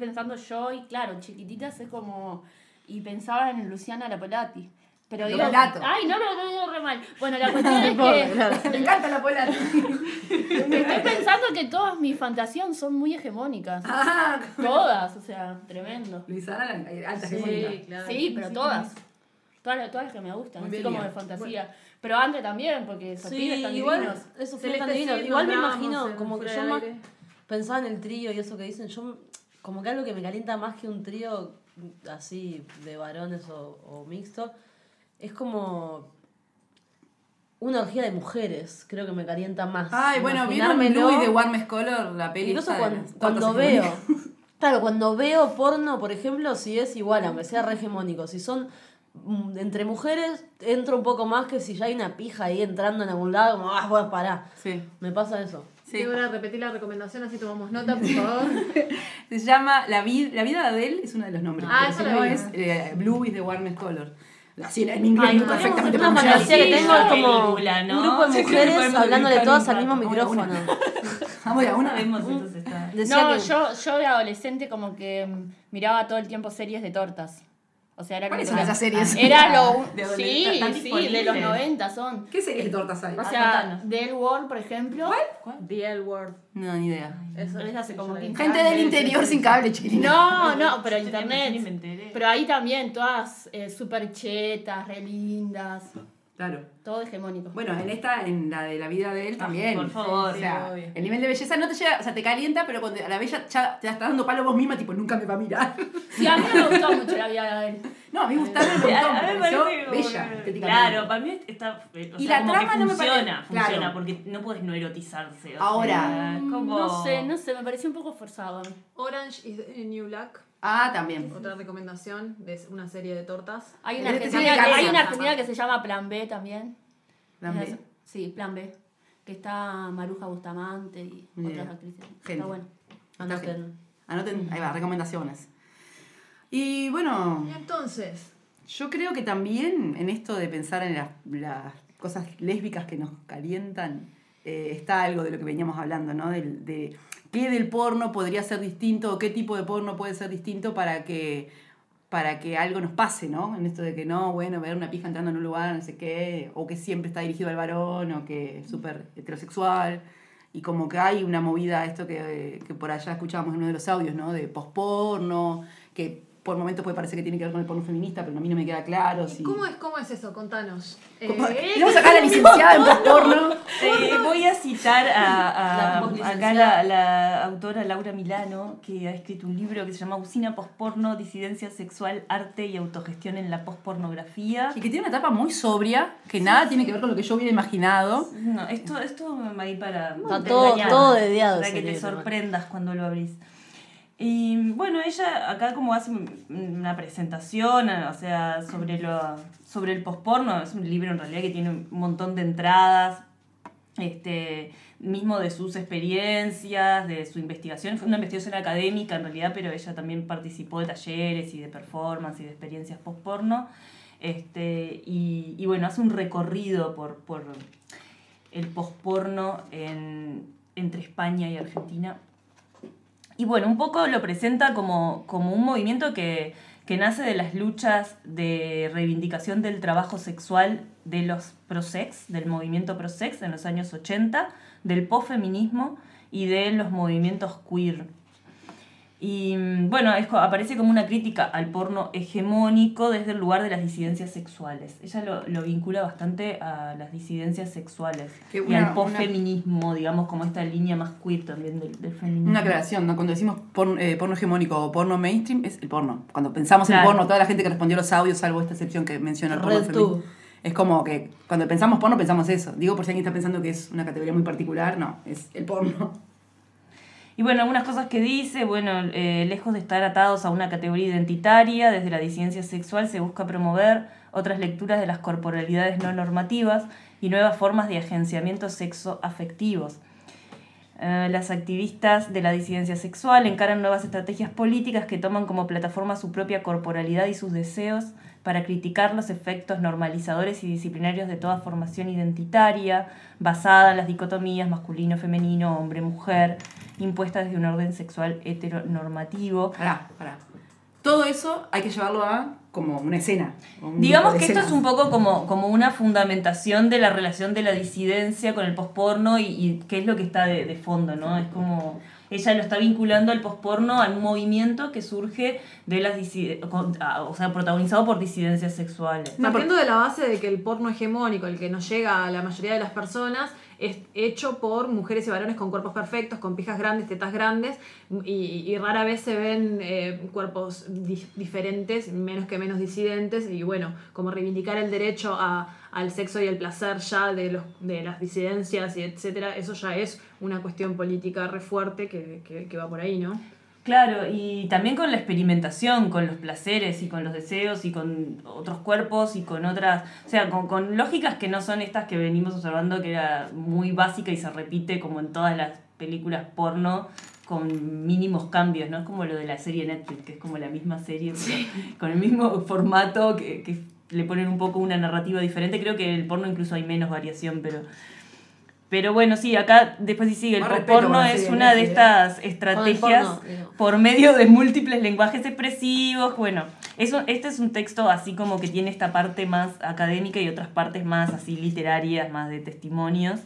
pensando yo y claro, chiquititas es como... Y pensaba en Luciana Lapolati. Pero digo... Ay, no, no, no digo re mal. Bueno, la cuestión es Pobre, que... claro. Me encanta la polata. Me estoy pensando que todas mis fantasías son muy hegemónicas. Ah, todas, o sea, tremendo. Luisana, alta Sí, hegemónica. claro. Sí, pero todas. Todas, las- todas las que me gustan, Muy así bien, como de fantasía. Pero Andre también, porque esos Sí, pibes están igual, divinos. eso fue tan divino. Igual me imagino como que yo más pensaba en el trío y eso que dicen, yo como que algo que me calienta más que un trío así de varones o, o mixto, es como una orgía de mujeres, creo que me calienta más. Ay, bueno, ¿vieron. Blue y The Warmest Color, la peli? Incluso de cuando, veo, claro, cuando veo porno, por ejemplo, si es igual, aunque sea re hegemónico, si son mm, entre mujeres, entro un poco más que si ya hay una pija ahí entrando en algún lado, como, ah, bueno, pará. Sí. Me pasa eso. Sí. Voy a repetir la recomendación, así tomamos nota, por favor. Se llama La, vid- la vida de Adele, es uno de los nombres. Ah, pero eso si lo no vi. es eh, Blue is the warmest color. Así en inglés Ay, perfectamente una pronunciado. fantasía que tengo es como película, ¿no? un grupo de Sí, mujeres podemos hablándole todas al mismo micrófono. Vamos a una. Vemos entonces está. No, que- yo, yo de adolescente como que mm, miraba todo el tiempo series de tortas. O sea, era ¿Cuáles son esas series? Era lo De sí, adolescente, ¿están sí, de los 90 son. ¿Qué series de tortas hay? O Ah, sea. The L Word, por ejemplo. The L Word. No, ni idea. Eso es hace como 15 Gente del interior sin cable, chiquilina. No, no, pero internet. enteré. Pero ahí también, todas eh, super chetas, re lindas. Claro. Todo hegemónico. Bueno, en esta, en la de la vida de él también. por favor. O sea, Sí, el nivel de belleza no te llega, o sea, te calienta, pero cuando a la bella ya te la estás dando palo vos misma, tipo, nunca me va a mirar. Sí, a mí me gustó mucho la vida de él. No, a mí me A- gustó, a me mí me pareció bella. que-. Claro, para mí está. O Y sea, la como trama que no me funciona, parece- claro. funciona, porque no puedes no erotizarse. o Ahora. sea, como... No sé, no sé, me pareció un poco forzado. Orange is the New Black. Ah, también. Otra recomendación de una serie de tortas. Hay una, Este argentina, sí de hay una casa. argentina que se llama Plan B también. Plan B. Sí, Plan B. Que está Maruja Bustamante y Bien. otras actrices. Gente. Está bueno. Anoten. Anoten, ahí va, recomendaciones. Y bueno, Y entonces, yo creo que también en esto de pensar en las, las cosas lésbicas que nos calientan, eh, está algo de lo que veníamos hablando, ¿no? Del, de qué del porno podría ser distinto o qué tipo de porno puede ser distinto para que, para que algo nos pase, ¿no? En esto de que no, bueno, ver una pija entrando en un lugar, no sé qué, o que siempre está dirigido al varón, o que es súper heterosexual. Y como que hay una movida, esto que, que por allá escuchábamos en uno de los audios, ¿no? De posporno, que por momentos puede parecer que tiene que ver con el porno feminista, pero a mí no me queda claro. Si... ¿cómo es, ¿cómo es eso? Contanos. Eh, Vamos acá a la licenciada en posporno. Eh, voy a citar a, La a- poslicenciada. acá la, la autora Laura Milano, que ha escrito un libro que se llama Usina Posporno, Disidencia Sexual, Arte y Autogestión en la Pospornografía. Y que tiene una etapa muy sobria, que nada tiene que ver con lo que yo hubiera imaginado. No, esto, esto me va a ir para, Está todo- todo dediado para que te libro, sorprendas cuando lo abrís. Y bueno, ella acá como hace una presentación, o sea, sobre, lo, sobre el posporno, es un libro en realidad que tiene un montón de entradas, este, mismo de sus experiencias, de su investigación. Fue una investigación académica en realidad, pero ella también participó de talleres y de performance y de experiencias post-porno. Este, y, y bueno, hace un recorrido por, por el post-porno en- entre España y Argentina. Y bueno, un poco lo presenta como, como un movimiento que, que nace de las luchas de reivindicación del trabajo sexual de los prosex, del movimiento prosex en los años 80, del posfeminismo y de los movimientos queer. Y mm, bueno, es aparece como una crítica al porno hegemónico desde el lugar de las disidencias sexuales. Ella lo, lo vincula bastante a las disidencias sexuales Que y una- al posfeminismo, digamos, como esta línea más queer también del, del feminismo. Una aclaración, ¿no? Cuando decimos porno, eh, porno hegemónico o porno mainstream, es el porno. Cuando pensamos en Claro. porno, toda la gente que respondió los audios, salvo esta excepción que menciona el porno femenino. Es como que cuando pensamos porno, pensamos eso. Digo, por si alguien está pensando que es una categoría muy particular, no, es el porno. Y bueno, algunas cosas que dice, bueno, eh, lejos de estar atados a una categoría identitaria, desde la disidencia sexual se busca promover otras lecturas de las corporalidades no normativas y nuevas formas de agenciamiento sexo-afectivos. Eh, las activistas de la disidencia sexual encaran nuevas estrategias políticas que toman como plataforma su propia corporalidad y sus deseos para criticar los efectos normalizadores y disciplinarios de toda formación identitaria, basada en las dicotomías masculino-femenino, hombre-mujer, impuestas desde un orden sexual heteronormativo. Pará, pará. Todo eso hay que llevarlo a como una escena. un Digamos que esto es un poco como, como una fundamentación de la relación de la disidencia con el posporno y, y qué es lo que está de, de fondo, ¿no? Es como ella lo está vinculando al posporno a un movimiento que surge de las o sea, protagonizado por disidencias sexuales. Partiendo de la base de que el porno hegemónico, el que nos llega a la mayoría de las personas, es hecho por mujeres y varones con cuerpos perfectos, con pijas grandes, tetas grandes, y, rara vez se ven eh, cuerpos di- diferentes, menos que menos disidentes, y bueno, como reivindicar el derecho a- al sexo y el placer ya de, los, de las disidencias y etcétera, eso ya es una cuestión política re fuerte que, que, que va por ahí, ¿no? Claro, y también con la experimentación, con los placeres y con los deseos y con otros cuerpos y con otras, o sea, con, con lógicas que no son estas que venimos observando que era muy básica y se repite como en todas las películas porno con mínimos cambios, ¿no? Es como lo de la serie Netflix, que es como la misma serie, pero con el mismo formato, que, que le ponen un poco una narrativa diferente. Creo que el porno incluso hay menos variación, pero... Pero bueno, sí, acá después sí sigue. El porno es una de estas estrategias porno, por medio de múltiples lenguajes expresivos. Bueno, eso, este es un texto así como que tiene esta parte más académica y otras partes más así literarias, más de testimonios.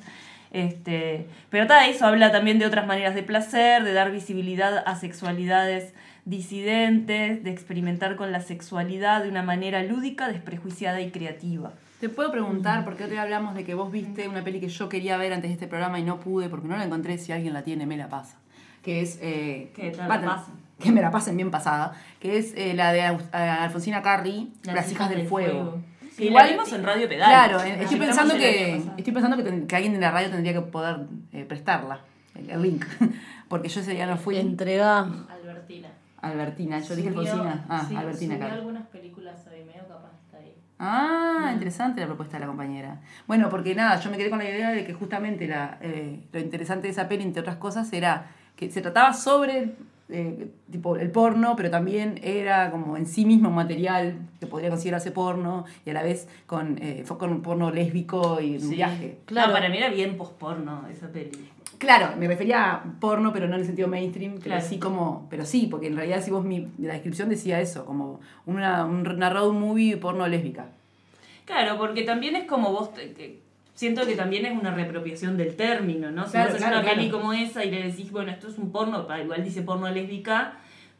Este, pero todo eso habla también de otras maneras de placer, de dar visibilidad a sexualidades disidentes, de experimentar con la sexualidad de una manera lúdica, desprejuiciada y creativa. Te puedo preguntar, porque hoy hablamos de que vos viste una peli que yo quería ver antes de este programa y no pude porque no la encontré. Si alguien la tiene, me la pasa. que es... eh, Que te la va, pasen. que me la pasen bien pasada, que es eh, la de eh, Alfonsina Carri, Las, hijas del fuego. Sí, la vimos en Radio Pedal. Claro, La estoy pensando que estoy pensando que, ten- que alguien de la radio tendría que poder eh, prestarla, el, el link, porque yo ese día no fui. Entrega. Albertina. Albertina, yo dije Alfonsina. Ah, sí, Albertina algunas películas capaz Ah, interesante la propuesta de la compañera. Bueno, porque nada, yo me quedé con la idea de que justamente la, eh, lo interesante de esa peli, entre otras cosas, era que se trataba sobre eh, tipo el porno, pero también era como en sí mismo un material que podría considerarse porno y a la vez con, eh, fue con un porno lésbico y un Sí. viaje. Claro, para mí era bien posporno esa peli. Claro, me refería a porno, pero no en el sentido mainstream, pero Claro. sí como, pero sí, porque en realidad si vos mi, la descripción decía eso, como una, un- una road movie porno lésbica. Claro, porque también es como vos, te- siento que también es una reapropiación del término, ¿no? Si Claro, vos haces claro, una peli como esa y le decís, bueno, esto es un porno, igual dice porno lésbica,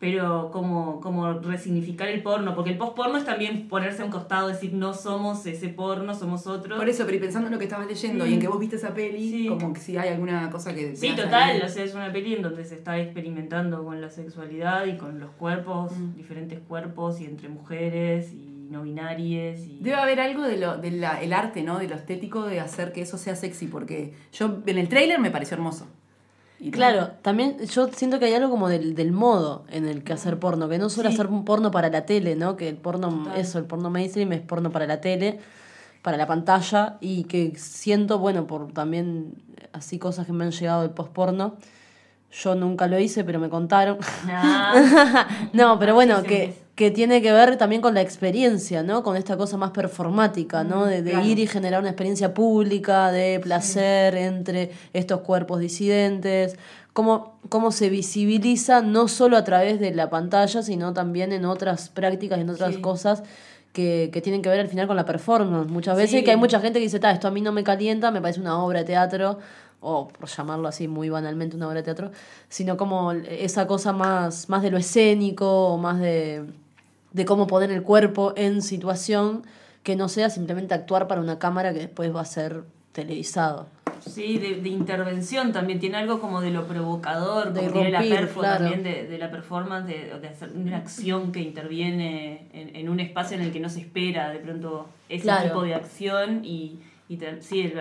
pero como, como resignificar el porno, porque el post-porno es también ponerse a un costado, decir, no somos ese porno, somos otros. Por eso, pero y pensando en lo que estabas leyendo y en que vos viste esa peli, como que si hay alguna cosa que... Sí, total, o sea, es una peli en donde se está experimentando con la sexualidad y con los cuerpos, Mm. diferentes cuerpos y entre mujeres y no binarias y... Debe haber algo de lo, del arte, ¿no? De lo estético, de hacer que eso sea sexy, porque yo en el tráiler me pareció hermoso. Y Claro, también yo siento que hay algo como del, del modo en el que hacer porno, que no solo Sí. hacer un porno para la tele, ¿no? Que el porno, eso, el porno mainstream es porno para la tele, para la pantalla, y que siento, bueno, por también así cosas que me han llegado del post-porno, yo nunca lo hice, pero me contaron. no, pero bueno, que, que tiene que ver también con la experiencia, ¿no? Con esta cosa más performática, ¿no? De, de claro. ir y generar una experiencia pública, de placer entre estos cuerpos disidentes, cómo, cómo se visibiliza no solo a través de la pantalla, sino también en otras prácticas, en otras Sí. cosas. Que, que tienen que ver al final con la performance. Muchas veces Sí. que hay mucha gente que dice, "Ta, esto a mí no me calienta, me parece una obra de teatro, o por llamarlo así muy banalmente una obra de teatro, sino como esa cosa más, más de lo escénico, o más de, de cómo poner el cuerpo en situación que no sea simplemente actuar para una cámara que después va a ser televisado. Sí, de, de intervención también, tiene algo como de lo provocador, De como tiene la perfo claro. también, de, de la performance, de, de hacer una acción que interviene en, en un espacio en el que no se espera de pronto ese Claro. tipo de acción y, y te- sí, el-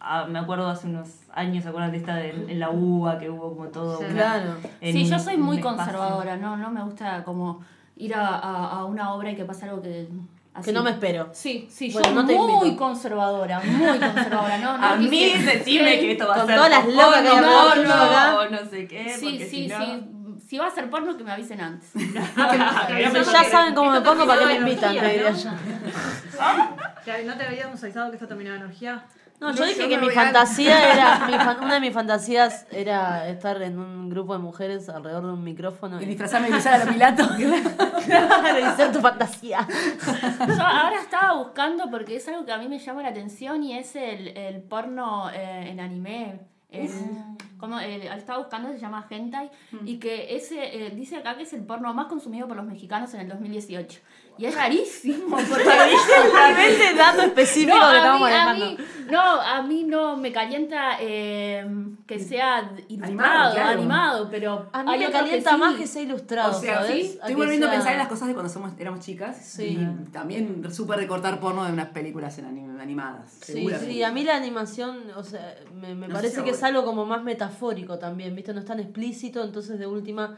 ah, me acuerdo hace unos años, ¿se acuerdan de esta de, en la UBA que hubo como todo? Sí. una- Claro. Sí, un- yo soy muy conservadora, no, no me gusta como ir a, a, a una obra y que pase algo que... así. Que no me espero. Sí, sí, Bueno, yo no te muy invito. conservadora, muy conservadora. No, no A mí quisiera- decime que esto va a Con ser todas las porno, locas que hay porno, porno acá. o no sé qué, Sí, sí, si no- sí. Si va a ser porno, que me avisen antes. ya saben cómo me pongo para que me invitan, te diría yo. Ya, ¿No te habíamos avisado que esto terminaba en orgía? No, yo dije yo que mi fantasía era, mi fan- una de mis fantasías era estar en un grupo de mujeres alrededor de un micrófono Y disfrazarme de Luciana Lopilato. Claro, y ser tu fantasía. Yo ahora estaba buscando porque es algo que a mí me llama la atención y es el, el porno eh, en anime. El, como el- estaba buscando, se llama Hentai, y que ese eh, dice acá que es el porno más consumido por los mexicanos en el 2018. Y es rarísimo, porque Realmente dato específico no, que estamos a manejando. mí, no, a mí no me calienta eh, que sea ilustrado, Animado, animado, pero A mí hay me calienta sí. más que sea ilustrado, O sea, ¿sabes? sí, A estoy volviendo a pensar en las cosas de cuando somos, éramos chicas. Sí. Y también supe recortar porno de unas películas en anim- animadas. Sí, sí, a mí la animación, o sea, me, me No parece que es algo como más metafórico también, ¿viste? No es tan explícito, entonces de última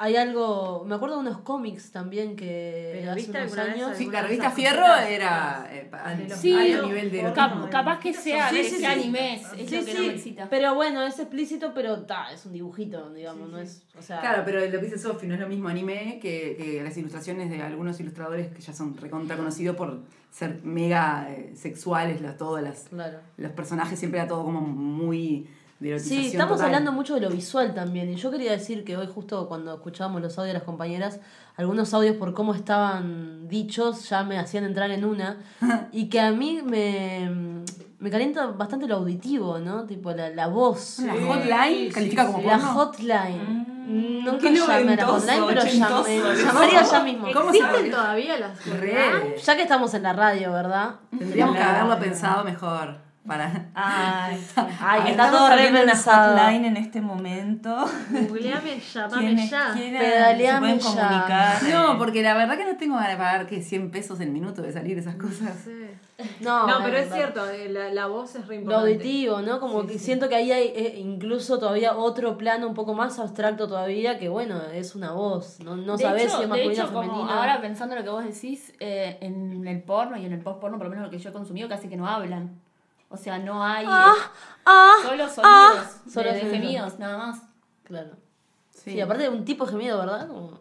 hay algo, me acuerdo de unos cómics también que Pero hace ¿viste unos años. Sí, la revista Fierro era eh, a- Sí, alto nivel de cap- capaz que sea Sí, de sí, ese sí. anime, es, lo que no sí, me excita. pero bueno, es explícito, pero ta, es un dibujito, digamos, no es, o sea, Claro, pero lo que dice Sofi no es lo mismo anime que, que las ilustraciones de algunos ilustradores que ya son recontra conocidos por ser mega eh, sexuales, las, todas las, claro. los personajes siempre era todo como muy de erotización Sí, estamos total. hablando mucho de lo visual también. Y yo quería decir que hoy, justo cuando escuchábamos los audios de las compañeras, algunos audios por cómo estaban dichos ya me hacían entrar en una. y que a mí me, me calienta bastante lo auditivo, ¿no? Tipo la, la voz. La hotline califica como La porno. hotline. Nunca Qué llamé a la hotline, pero llamé, llamaría ya mismo. ¿Cómo se ¿Existen todavía las. Ya que estamos en la radio, ¿verdad? Tendríamos que haberlo pensado mejor. Para... Ay, Ay, está todo repensado. en este momento. Googleame, llamame ¿Quiénes ya. quieran Pedaleame pueden ya. comunicar. No, porque la verdad que no tengo ganas de pagar que 100 pesos el minuto de salir esas cosas. No, No, pero es cierto, eh, la, la voz es re Lo importante. auditivo, ¿no? Como que siento que ahí hay eh, incluso todavía otro plano un poco más abstracto todavía, que bueno, es una voz, no, no De sabes hecho- si es masculina o femenina. ahora pensando lo que vos decís, eh, en el porno y en el post porno, por lo menos lo que yo he consumido, casi que no hablan. O sea, no hay Ah, eh, ah, solo sonidos, ah. de- Solo de, sonidos. gemidos, nada más. Claro. Sí. aparte de un tipo de gemido, ¿verdad? Como-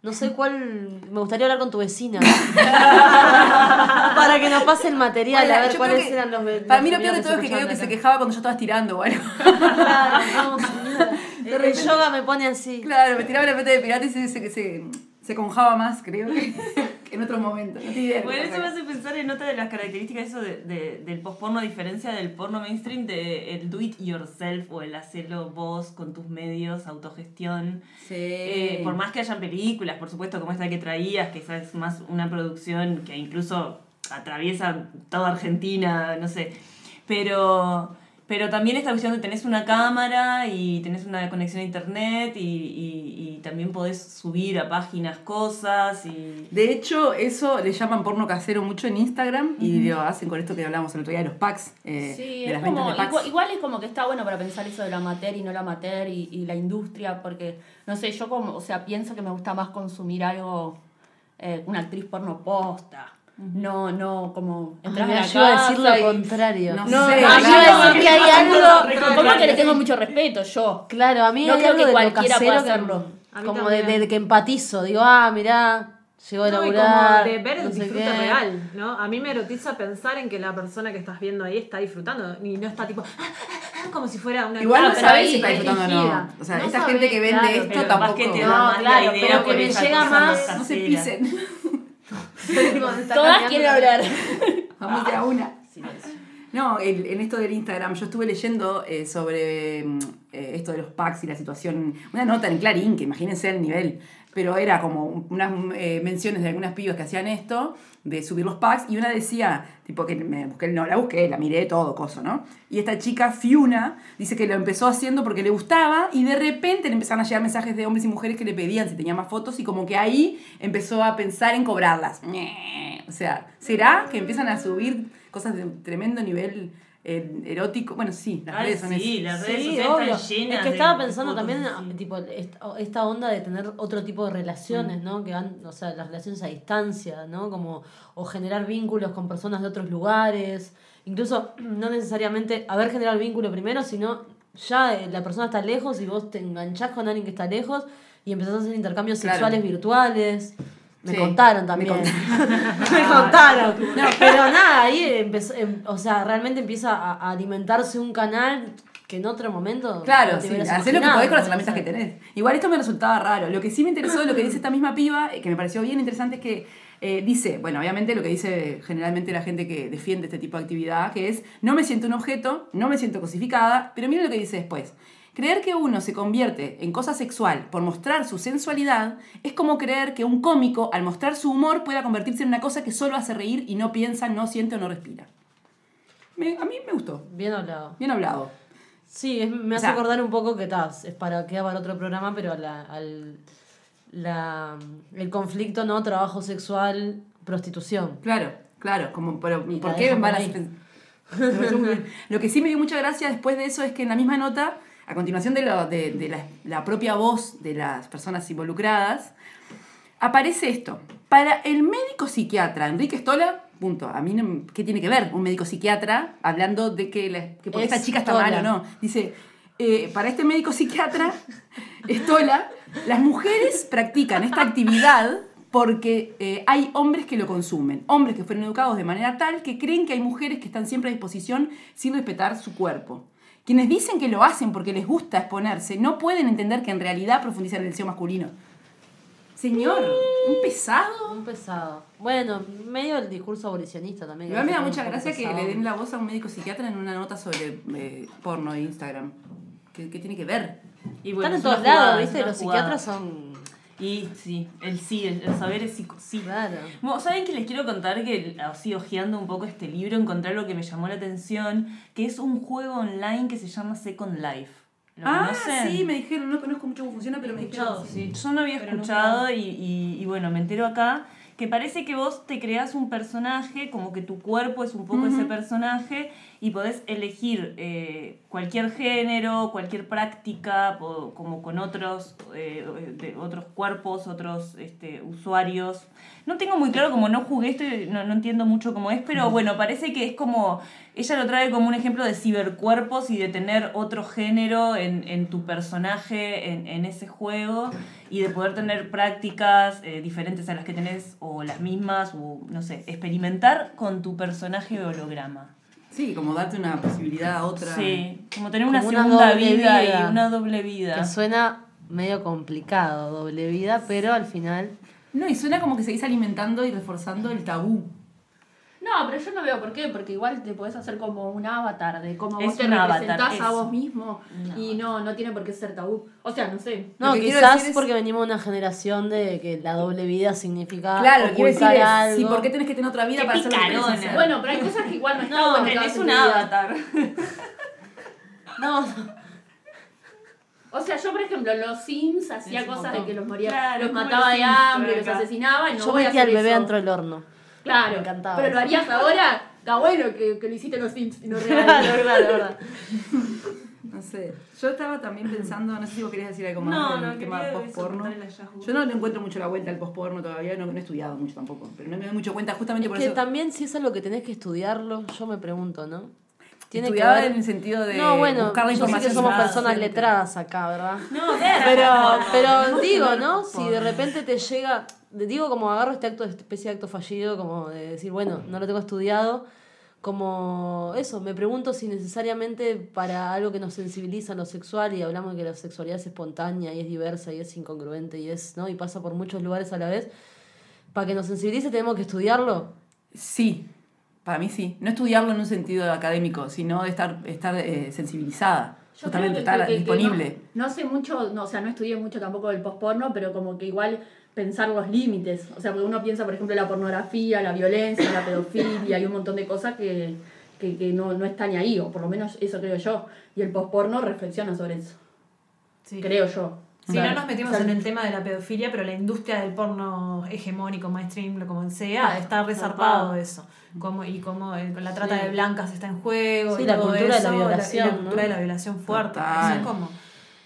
no sé cuál. Me gustaría hablar con tu vecina. Para que nos pase el material, Bueno, a ver cuáles que- eran los. los Para mí lo peor de todo es que creo que escuchaban se acá. quejaba cuando yo estaba estirando o algo. Claro, no, señora. El, el yoga me pone así. Claro, me tiraba la pete de pirata y se, se, se, se conjaba más, creo, que en otros momentos. No idea de Bueno, eso me hace pensar en otra de las características eso de, de- del post-porno, a diferencia del porno mainstream, de el do it yourself o el hacerlo vos con tus medios, autogestión. Eh, por más que hayan películas, por supuesto, como esta que traías, que es más una producción que incluso atraviesa toda Argentina, no sé. Pero, pero también esta cuestión de tenés una cámara y tenés una conexión a internet y, y- y también podés subir a páginas cosas y... De hecho, eso le llaman porno casero mucho en Instagram y lo hacen con esto que hablamos el otro día de los packs, eh, Sí, de es las ventas como, de packs. igual, igual es como que está bueno para pensar eso de la amateur y no la amateur y, y la industria, porque, no sé, yo como, o sea, pienso que me gusta más consumir algo, eh, una actriz porno posta. No, no, como entras Ay, a la yo a decir lo y- contrario. No, No sé, ah, yo iba a decir que hay algo- Como que le tengo mucho respeto, yo. Claro, a mí No hay creo algo que de lo cualquiera casero pueda que- hacerlo. Como de, que empatizo. Digo, ah, mirá, llegó a No, y laburar. como de ver el no sé disfrute qué. real, ¿no? A mí me erotiza pensar en que la persona que estás viendo ahí está disfrutando y no está tipo "Ah, ah, ah", como si fuera una Igual no sabés si está disfrutando o no. O sea, No esta sabés, gente que vende claro, esto pero tampoco. capaz que te No, claro, pero que me llega más- No se pisen. Todas quieren hablar. Vamos de a una. No, el- en esto del Instagram, yo estuve leyendo eh, sobre mm, eh, esto de los packs y la situación, una nota en Clarín, que imagínense el nivel, pero era como unas eh, menciones de algunas pibas que hacían esto, de subir los packs, y una decía, tipo que me busqué, no la busqué, la miré todo, coso, ¿no? Y esta chica, Fiuna, dice que lo empezó haciendo porque le gustaba, y de repente le empezaron a llegar mensajes de hombres y mujeres que le pedían si tenía más fotos, y como que ahí empezó a pensar en cobrarlas. O sea, ¿será que empiezan a subir cosas de tremendo nivel erótico? Bueno, sí, las Ay, redes son sí, las redes Sí, sociales obvio. están llenas Es que de- estaba pensando fotos también así. tipo, esta, esta onda de tener otro tipo de relaciones, ¿no? Que van, o sea, las relaciones a distancia, ¿no? Como, o generar vínculos con personas de otros lugares. Incluso no necesariamente haber generado el vínculo primero, sino ya eh, la persona está lejos y vos te enganchás con alguien que está lejos y empezás a hacer intercambios Claro. sexuales virtuales. Me Sí, contaron me también. Me contaron. No, pero nada, ahí empezó, em- o sea, realmente empieza a, a alimentarse un canal que en otro momento. Claro, no sí, hacer lo que podés con las herramientas que tenés. Igual esto me resultaba raro. Lo que sí me interesó de lo que dice esta misma piba, eh, que me pareció bien interesante, es que eh, dice, bueno, obviamente lo que dice generalmente la gente que defiende este tipo de actividad, que es, no me siento un objeto, no me siento cosificada, pero miren lo que dice después. Creer que uno se convierte en cosa sexual por mostrar su sensualidad es como creer que un cómico, al mostrar su humor, pueda convertirse en una cosa que solo hace reír y no piensa, no siente o no respira. Me- a mí me gustó. Bien hablado. Bien hablado. Sí, es- me O hace sea- acordar un poco que tas, es para queda para otro programa, pero la, al, la, el conflicto, ¿no? Trabajo sexual, prostitución. Claro, claro, como, pero ¿por qué van a. Lo que sí me dio mucha gracia después de eso es que en la misma nota, a continuación de, lo- de, de la, la propia voz de las personas involucradas, aparece esto. Para el médico psiquiatra Enrique Stola, punto. A mí, no- ¿qué tiene que ver un médico psiquiatra hablando de que, la- que porque Ex esta chica está Stola. mal o no? Dice, eh, para este médico psiquiatra, Stola, las mujeres practican esta actividad porque eh, hay hombres que lo consumen, hombres que fueron educados de manera tal que creen que hay mujeres que están siempre a disposición sin respetar su cuerpo. Quienes dicen que lo hacen porque les gusta exponerse no pueden entender que en realidad profundizan en el deseo masculino. Señor, un pesado. Un pesado. Bueno, medio el discurso abolicionista también. Igual me da mucha gracia que le den la voz a un médico psiquiatra en una nota sobre eh, porno e Instagram. ¿Qué, qué tiene que ver? Y bueno, Están en todos lados, ¿viste? Los psiquiatras son. Y sí, el sí, el, el saber es psico- sí. Claro. Bueno, ¿Saben que les quiero contar que así hojeando un poco este libro encontré algo que me llamó la atención, que es un juego online que se llama Second Life. ¿Lo Ah, conocen? sí, me dijeron, no conozco mucho cómo funciona, pero me dijeron. Sí, yo no había no escuchado y, y, y bueno, me entero acá que parece que vos te creas un personaje, como que tu cuerpo es un poco ese personaje y podés elegir eh, cualquier género, cualquier práctica, po- como con otros, eh, de otros cuerpos, otros este, usuarios. No tengo muy claro, como no jugué esto, y no, no entiendo mucho cómo es, pero bueno, parece que es como, ella lo trae como un ejemplo de cibercuerpos y de tener otro género en, en tu personaje, en, en ese juego, y de poder tener prácticas eh, diferentes a las que tenés, o las mismas, o no sé, experimentar con tu personaje holograma. Sí, como darte una posibilidad a otra. Sí, como tener una Como una segunda vida. y una doble vida. Que suena medio complicado, doble vida, pero al final. No, y suena como que seguís alimentando y reforzando el tabú. No, pero yo no veo por qué, porque igual te podés hacer como un avatar de cómo Es vos te un avatar, representás a vos mismo y no, no tiene por qué ser tabú. O sea, no sé. No, quizás es- porque venimos de una generación de que la doble vida significa Claro, quiero decir es, algo. sí, ¿por qué tenés que tener otra vida Qué para hacer lo que querés picarona. hacer? Bueno, pero hay cosas que igual no está No, bueno en un avatar. No, O sea, yo por ejemplo los Sims hacía Es cosas de que los moría, Claro, los mataba de hambre, los acá. asesinaba y no yo voy a metía hacer al bebé eso. dentro del horno. Claro, Me encantaba pero lo harías ahora, está bueno que, que lo hiciste en los Sims y no Claro, claro, claro. No sé. Yo estaba también pensando, no sé si vos querías decir algo más No, del no, tema hallazgo. Yo no le encuentro mucho la vuelta al post-porno todavía, no, no he estudiado mucho tampoco, pero no me doy mucho cuenta justamente por Que eso. también si es algo que tenés que estudiarlo, yo me pregunto, ¿no? Tiene que ver- en el sentido de No, bueno, buscar la yo sé que información somos personas letradas acá, ¿verdad? No, Pero, no, pero digo, no, Si de repente te llega, digo como agarro este acto, esta especie de acto fallido, como de decir, bueno, no lo tengo estudiado, como eso, me pregunto si necesariamente para algo que nos sensibiliza en lo sexual y hablamos de que la sexualidad es espontánea y es diversa y es incongruente y es, ¿no? Y pasa por muchos lugares a la vez, para que nos sensibilice tenemos que estudiarlo. Sí, para mí sí. No estudiarlo en un sentido académico, sino de estar, estar eh, sensibilizada. Yo que- estar que- disponible. no, no sé mucho, no, o sea, no estudié mucho tampoco del post-porno, pero como que igual pensar los límites. O sea, porque uno piensa, por ejemplo, la pornografía, la violencia, la pedofilia, y un montón de cosas que, que, que no, no están ahí, o por lo menos eso creo yo. Y el post-porno reflexiona sobre eso. Sí. Creo yo. Sí, Claro. no nos metimos O sea, en el tema de la pedofilia, pero la industria del porno hegemónico, mainstream, lo como sea, Ah, está resarpado eso. Como, y como el- la trata Sí. de blancas está en juego. Sí, y la todo cultura de la eso, violación, la ¿no? cultura de la violación fuerte. Eso es como.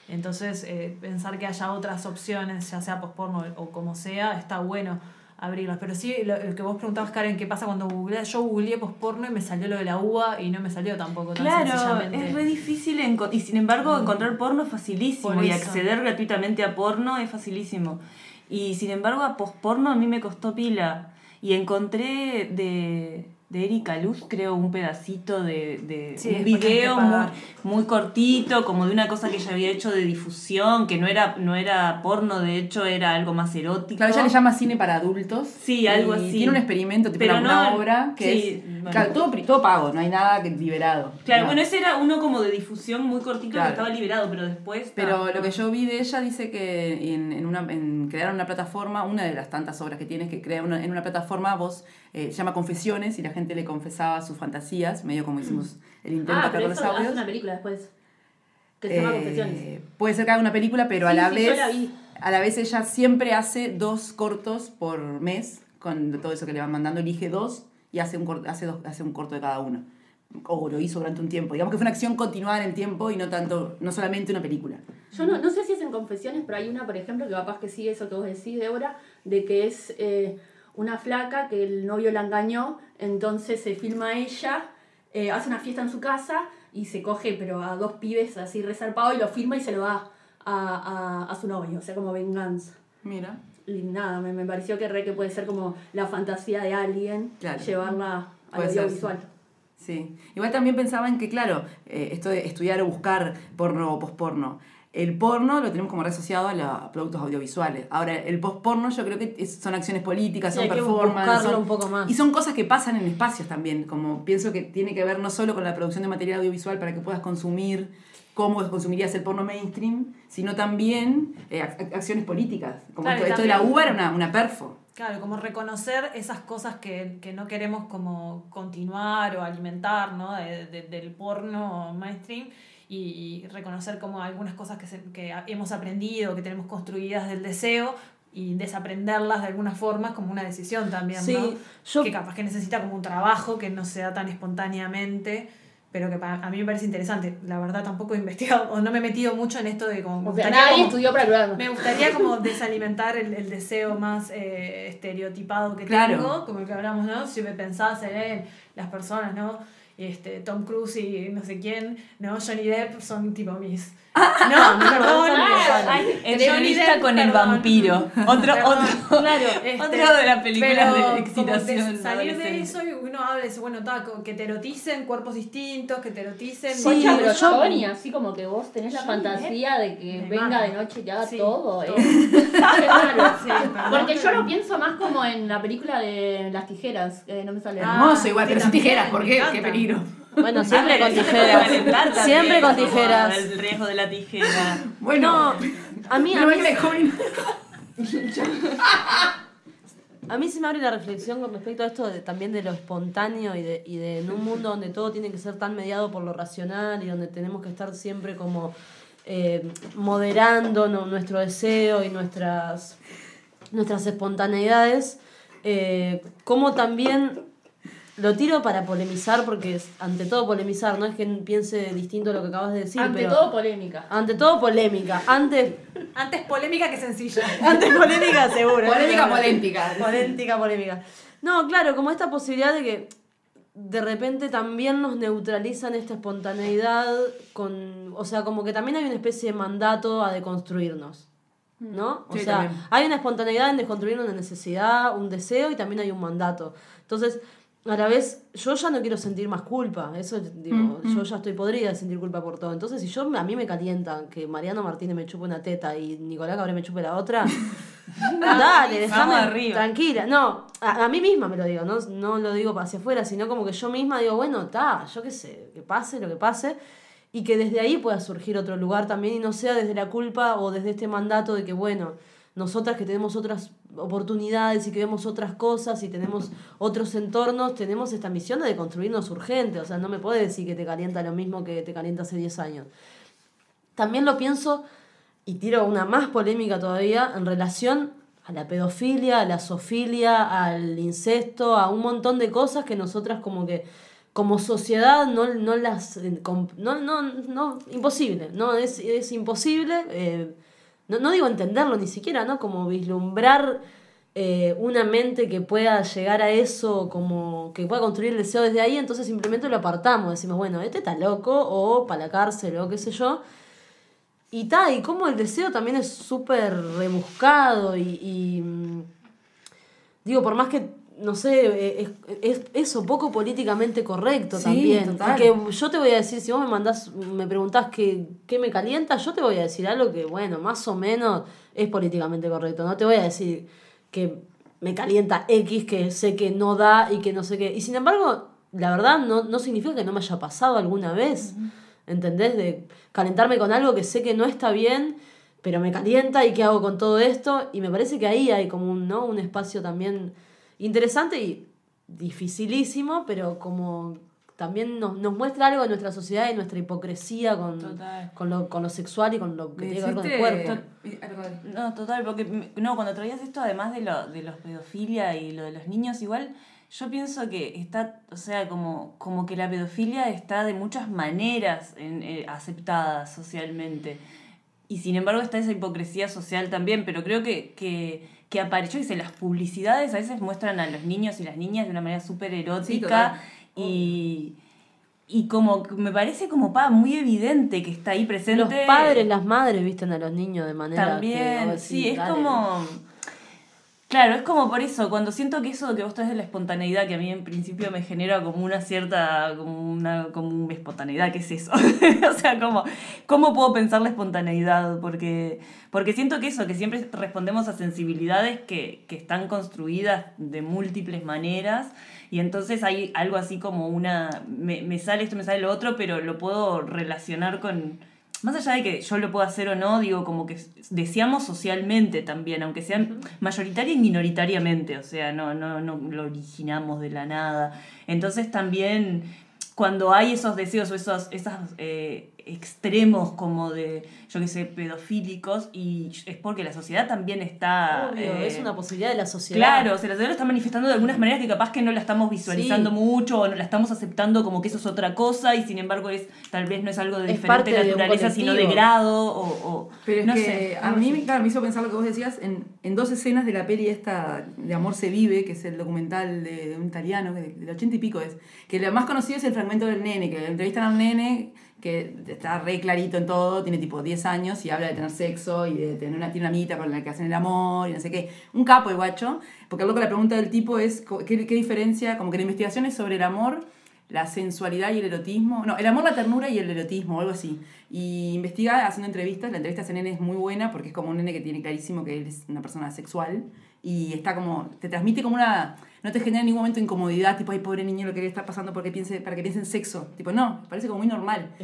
Entonces, eh, pensar que haya otras opciones, ya sea posporno o como sea, está bueno abrirlas. Pero sí, lo, lo que vos preguntabas, Karen, ¿qué pasa cuando googleas? Yo googleé posporno y me salió lo de la uva y no me salió tampoco tan Claro, es re difícil y sin embargo encontrar porno es facilísimo Por y acceder gratuitamente a porno es facilísimo. Y sin embargo a posporno a mí me costó pila y encontré de, de Erika Luz creo un pedacito de, de Sí, un video muy, cortito como de una cosa que ella había hecho de difusión que no era, no era porno de hecho era algo más erótico. Claro, ella le llama cine para adultos. Sí, algo así. Tiene un experimento, tipo Pero una, no- obra, que sí, es. Claro, todo, pago, no hay nada que liberado. Claro, No. bueno, ese era uno como de difusión muy cortito Claro. que estaba liberado, pero después... Pero lo que yo vi de ella dice que en, en una, en crearon una plataforma, una de las tantas obras que tienes, que crea una, en una plataforma, vos eh, se llama Confesiones y la gente le confesaba sus fantasías, medio como hicimos el intento Ah, acá pero con los eso hace audios. una película después. Que se llama Eh, Confesiones. Puede ser que haga una película, pero a la sí, vez yo la vi. a la vez ella siempre hace dos cortos por mes con todo eso que le van mandando, elige dos y hace un corto, hace dos, hace un corto de cada uno. O lo hizo durante un tiempo. Digamos que fue una acción continuada en el tiempo y no tanto, no solamente una película. Yo no, no sé si es en confesiones, pero hay una, por ejemplo, que capaz que sigue eso que vos decís, Débora, de que es eh, una flaca que el novio la engañó, entonces se filma a ella, eh, hace una fiesta en su casa y se coge, pero a dos pibes así resarpado y lo filma y se lo da a, a, a su novio, o sea, como venganza. Mira. Nada, me, me pareció que re que puede ser como la fantasía de alguien, Claro. llevarla al ser, audiovisual. Sí. Igual también pensaba en que, claro, eh, esto de estudiar o buscar porno o posporno. El porno lo tenemos como re asociado a los productos audiovisuales. Ahora, el posporno yo creo que son acciones políticas, son hay que performance. buscarlo son- un poco más. Y son cosas que pasan en espacios también. Como pienso que tiene que ver no solo con la producción de material audiovisual para que puedas consumir cómo consumirías el porno mainstream, sino también eh, ac- acciones políticas. Como Claro, esto, esto de la uva era una, una perfo. Claro, como reconocer esas cosas que, que no queremos como continuar o alimentar, ¿no? De- de- del porno mainstream y, y reconocer como algunas cosas que, se- que hemos aprendido, que tenemos construidas del deseo y desaprenderlas de alguna forma es como una decisión también, Sí, ¿no? yo- Que capaz que necesita como un trabajo que no sea tan espontáneamente, pero que para, a mí me parece interesante. La verdad tampoco he investigado o no me he metido mucho en esto de como... me O sea, gustaría nadie como- estudió para programa. me gustaría como desalimentar el, el deseo más eh, estereotipado que Claro. tengo, como el que hablamos, ¿no? Si me pensás en las personas, ¿no? Este, Tom Cruise y no sé quién, ¿no? Johnny Depp son tipo mis... No, perdón. Ay, eh, entrevista con el vampiro. Otro, Perdón. otro, Claro, este, otro de las películas de excitación. de salir de eso y uno habla de eso, bueno, ta, co- que te eroticen cuerpos distintos, que te eroticen... Sí, Concha, pero yo- Johnny, así como que vos tenés la Johnny fantasía de que venga mata. de noche y te haga Sí, todo. todo. es raro. Sí, perdón, Porque yo lo pienso más como en la película de las tijeras, que no me sale. Ah, Hermoso igual, sí, pero también, tijeras, ¿por qué? Qué Bueno, siempre con tijeras. Siempre con tijeras. El riesgo de la tijera. Bueno, A mí, a mí, a se me abre la reflexión con respecto a esto de, también de lo espontáneo y de, y de en un mundo donde todo tiene que ser tan mediado por lo racional y donde tenemos que estar siempre como eh, moderando ¿no? nuestro deseo y nuestras, nuestras espontaneidades, eh, como también lo tiro para polemizar, porque es ante todo polemizar, no es que piense distinto a lo que acabas de decir, Ante pero todo polémica. ante todo polémica, antes Antes polémica que sencilla. antes polémica seguro. Polémica, polémica. Polémica, polémica. No, claro, como esta posibilidad de que de repente también nos neutralizan esta espontaneidad con. O sea, como que también hay una especie de mandato a deconstruirnos. ¿No? O Sí, sea, también. hay una espontaneidad en desconstruir una necesidad, un deseo y también hay un mandato. Entonces, a la vez, yo ya no quiero sentir más culpa. Eso, digo, Mm, yo ya estoy podrida de sentir culpa por todo. Entonces, si yo a mí me calienta que Mariano Martínez me chupe una teta y Nicolás Cabré me chupe la otra, dale, déjame tranquila. No, a, a mí misma me lo digo, no, no lo digo hacia afuera, sino como que yo misma digo, bueno, está, yo qué sé, que pase lo que pase. Y que desde ahí pueda surgir otro lugar también y no sea desde la culpa o desde este mandato de que, bueno, nosotras que tenemos otras oportunidades y que vemos otras cosas y tenemos otros entornos, tenemos esta misión de construirnos urgente. O sea, no me puedes decir que te calienta lo mismo que te calienta hace 10 años. También lo pienso, y tiro una más polémica todavía, en relación a la pedofilia, a la zoofilia, al incesto, a un montón de cosas que nosotras como que como sociedad no, no las... eh, No, no, no, imposible, no, es, es imposible. eh, no, no digo entenderlo ni siquiera, ¿no? Como vislumbrar eh, una mente que pueda llegar a eso, como que pueda construir el deseo desde ahí, entonces simplemente lo apartamos, decimos, bueno, este está loco, o para la cárcel, o qué sé yo. Y tal, y como el deseo también es súper rebuscado y, y, mm, digo, por más que, no sé, eh, es, es eso, poco políticamente correcto Sí, también. total. Porque yo te voy a decir, si vos me mandás, me preguntás qué, qué me calienta, yo te voy a decir algo que, bueno, más o menos es políticamente correcto. No te voy a decir que me calienta X, que sé que no da y que no sé qué. Y sin embargo, la verdad no, no significa que no me haya pasado alguna vez. ¿Entendés? De calentarme con algo que sé que no está bien, pero me calienta y qué hago con todo esto. Y me parece que ahí hay como un, ¿no? un espacio también interesante y dificilísimo, pero como también nos, nos muestra algo de nuestra sociedad y nuestra hipocresía con, con, lo, con lo sexual y con lo que tiene que ver con el cuerpo. de- No, total, porque no, cuando traías esto, además de lo de los pedofilia y lo de los niños, igual yo pienso que está, o sea, como, como que la pedofilia está de muchas maneras en- eh, aceptada socialmente. Y sin embargo está esa hipocresía social también, pero creo que, que, que apareció, dice, las publicidades a veces muestran a los niños y las niñas de una manera súper erótica y, y como que me parece como pa, muy evidente que está ahí presente. Los padres, las madres visten a los niños de manera que También, vos sí, es dale. como... Claro, es como por eso, cuando siento que eso que vos traes de la espontaneidad, que a mí en principio me genera como una cierta, como una, como una espontaneidad, ¿qué es eso? o sea, como, ¿cómo puedo pensar la espontaneidad? Porque, porque siento que eso, que siempre respondemos a sensibilidades que, que están construidas de múltiples maneras, y entonces hay algo así como una, me, me sale esto, me sale lo otro, pero lo puedo relacionar con, más allá de que yo lo pueda hacer o no, digo, como que deseamos socialmente también, aunque sean mayoritaria y minoritariamente, o sea, no, no, no lo originamos de la nada. Entonces también cuando hay esos deseos o esos, esos eh, extremos como de, yo qué sé, pedofílicos, y es porque la sociedad también está... Obvio, eh, es una posibilidad de la sociedad. Claro, o sea, la sociedad lo está manifestando de algunas maneras que capaz que no la estamos visualizando Sí. mucho o no la estamos aceptando como que eso es otra cosa y sin embargo es tal vez no es algo de Es parte diferente de naturaleza sino de grado o, o- Pero es no que sé, a mí, claro, me hizo pensar lo que vos decías en, en dos escenas de la peli esta de Amor se vive, que es el documental de, de un italiano, que del ochenta y pico es, que lo más conocido es el fragmento del nene, que le entrevistan a un nene que está re clarito en todo, tiene tipo 10 años y habla de tener sexo y de tener una, tiene con la que hacen el amor y no sé qué. Un capo el guacho, porque luego la pregunta del tipo es ¿qué, qué diferencia, como que la investigación es sobre el amor la sensualidad y el erotismo. No, el amor, la ternura y el erotismo, algo así. Y investiga haciendo entrevistas. La entrevista a nene es muy buena porque es como un nene que tiene clarísimo que él es una persona sexual. Y está como. Te transmite como una. No te genera en ningún momento incomodidad, tipo, ay, pobre niño, lo que le está pasando porque piense, para que piense en sexo. Tipo, no, parece como muy normal.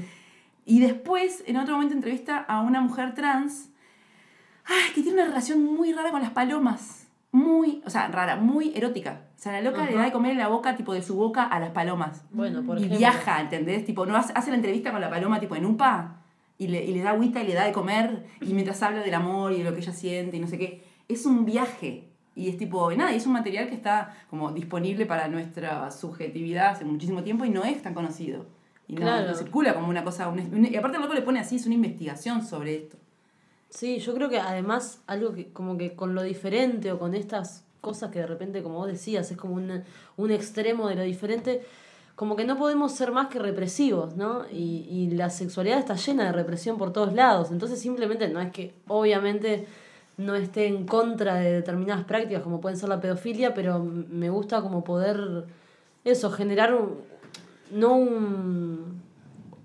Y después, en otro momento, entrevista a una mujer trans ay, que tiene una relación muy rara con las palomas. Muy, o sea, rara, muy erótica. O sea, la loca le da de comer en la boca, tipo de su boca, a las palomas. Bueno, por y ejemplo. viaja, ¿entendés? Tipo, no hace, hace la entrevista con la paloma, tipo en UPA, y le, y le da agüita y le da de comer, y mientras habla del amor y de lo que ella siente y no sé qué. Es un viaje. Y es tipo, nada, y es un material que está como disponible para nuestra subjetividad hace muchísimo tiempo y no es tan conocido. Y no, Claro. no circula como una cosa. y aparte, el loco le pone así, es una investigación sobre esto. Sí, yo creo que además algo que como que con lo diferente o con estas cosas que de repente, como vos decías, es como un, un extremo de lo diferente, como que no podemos ser más que represivos, ¿no? Y, y la sexualidad está llena de represión por todos lados, entonces simplemente no es que obviamente no esté en contra de determinadas prácticas como pueden ser la pedofilia, pero me gusta como poder eso, generar un, no un,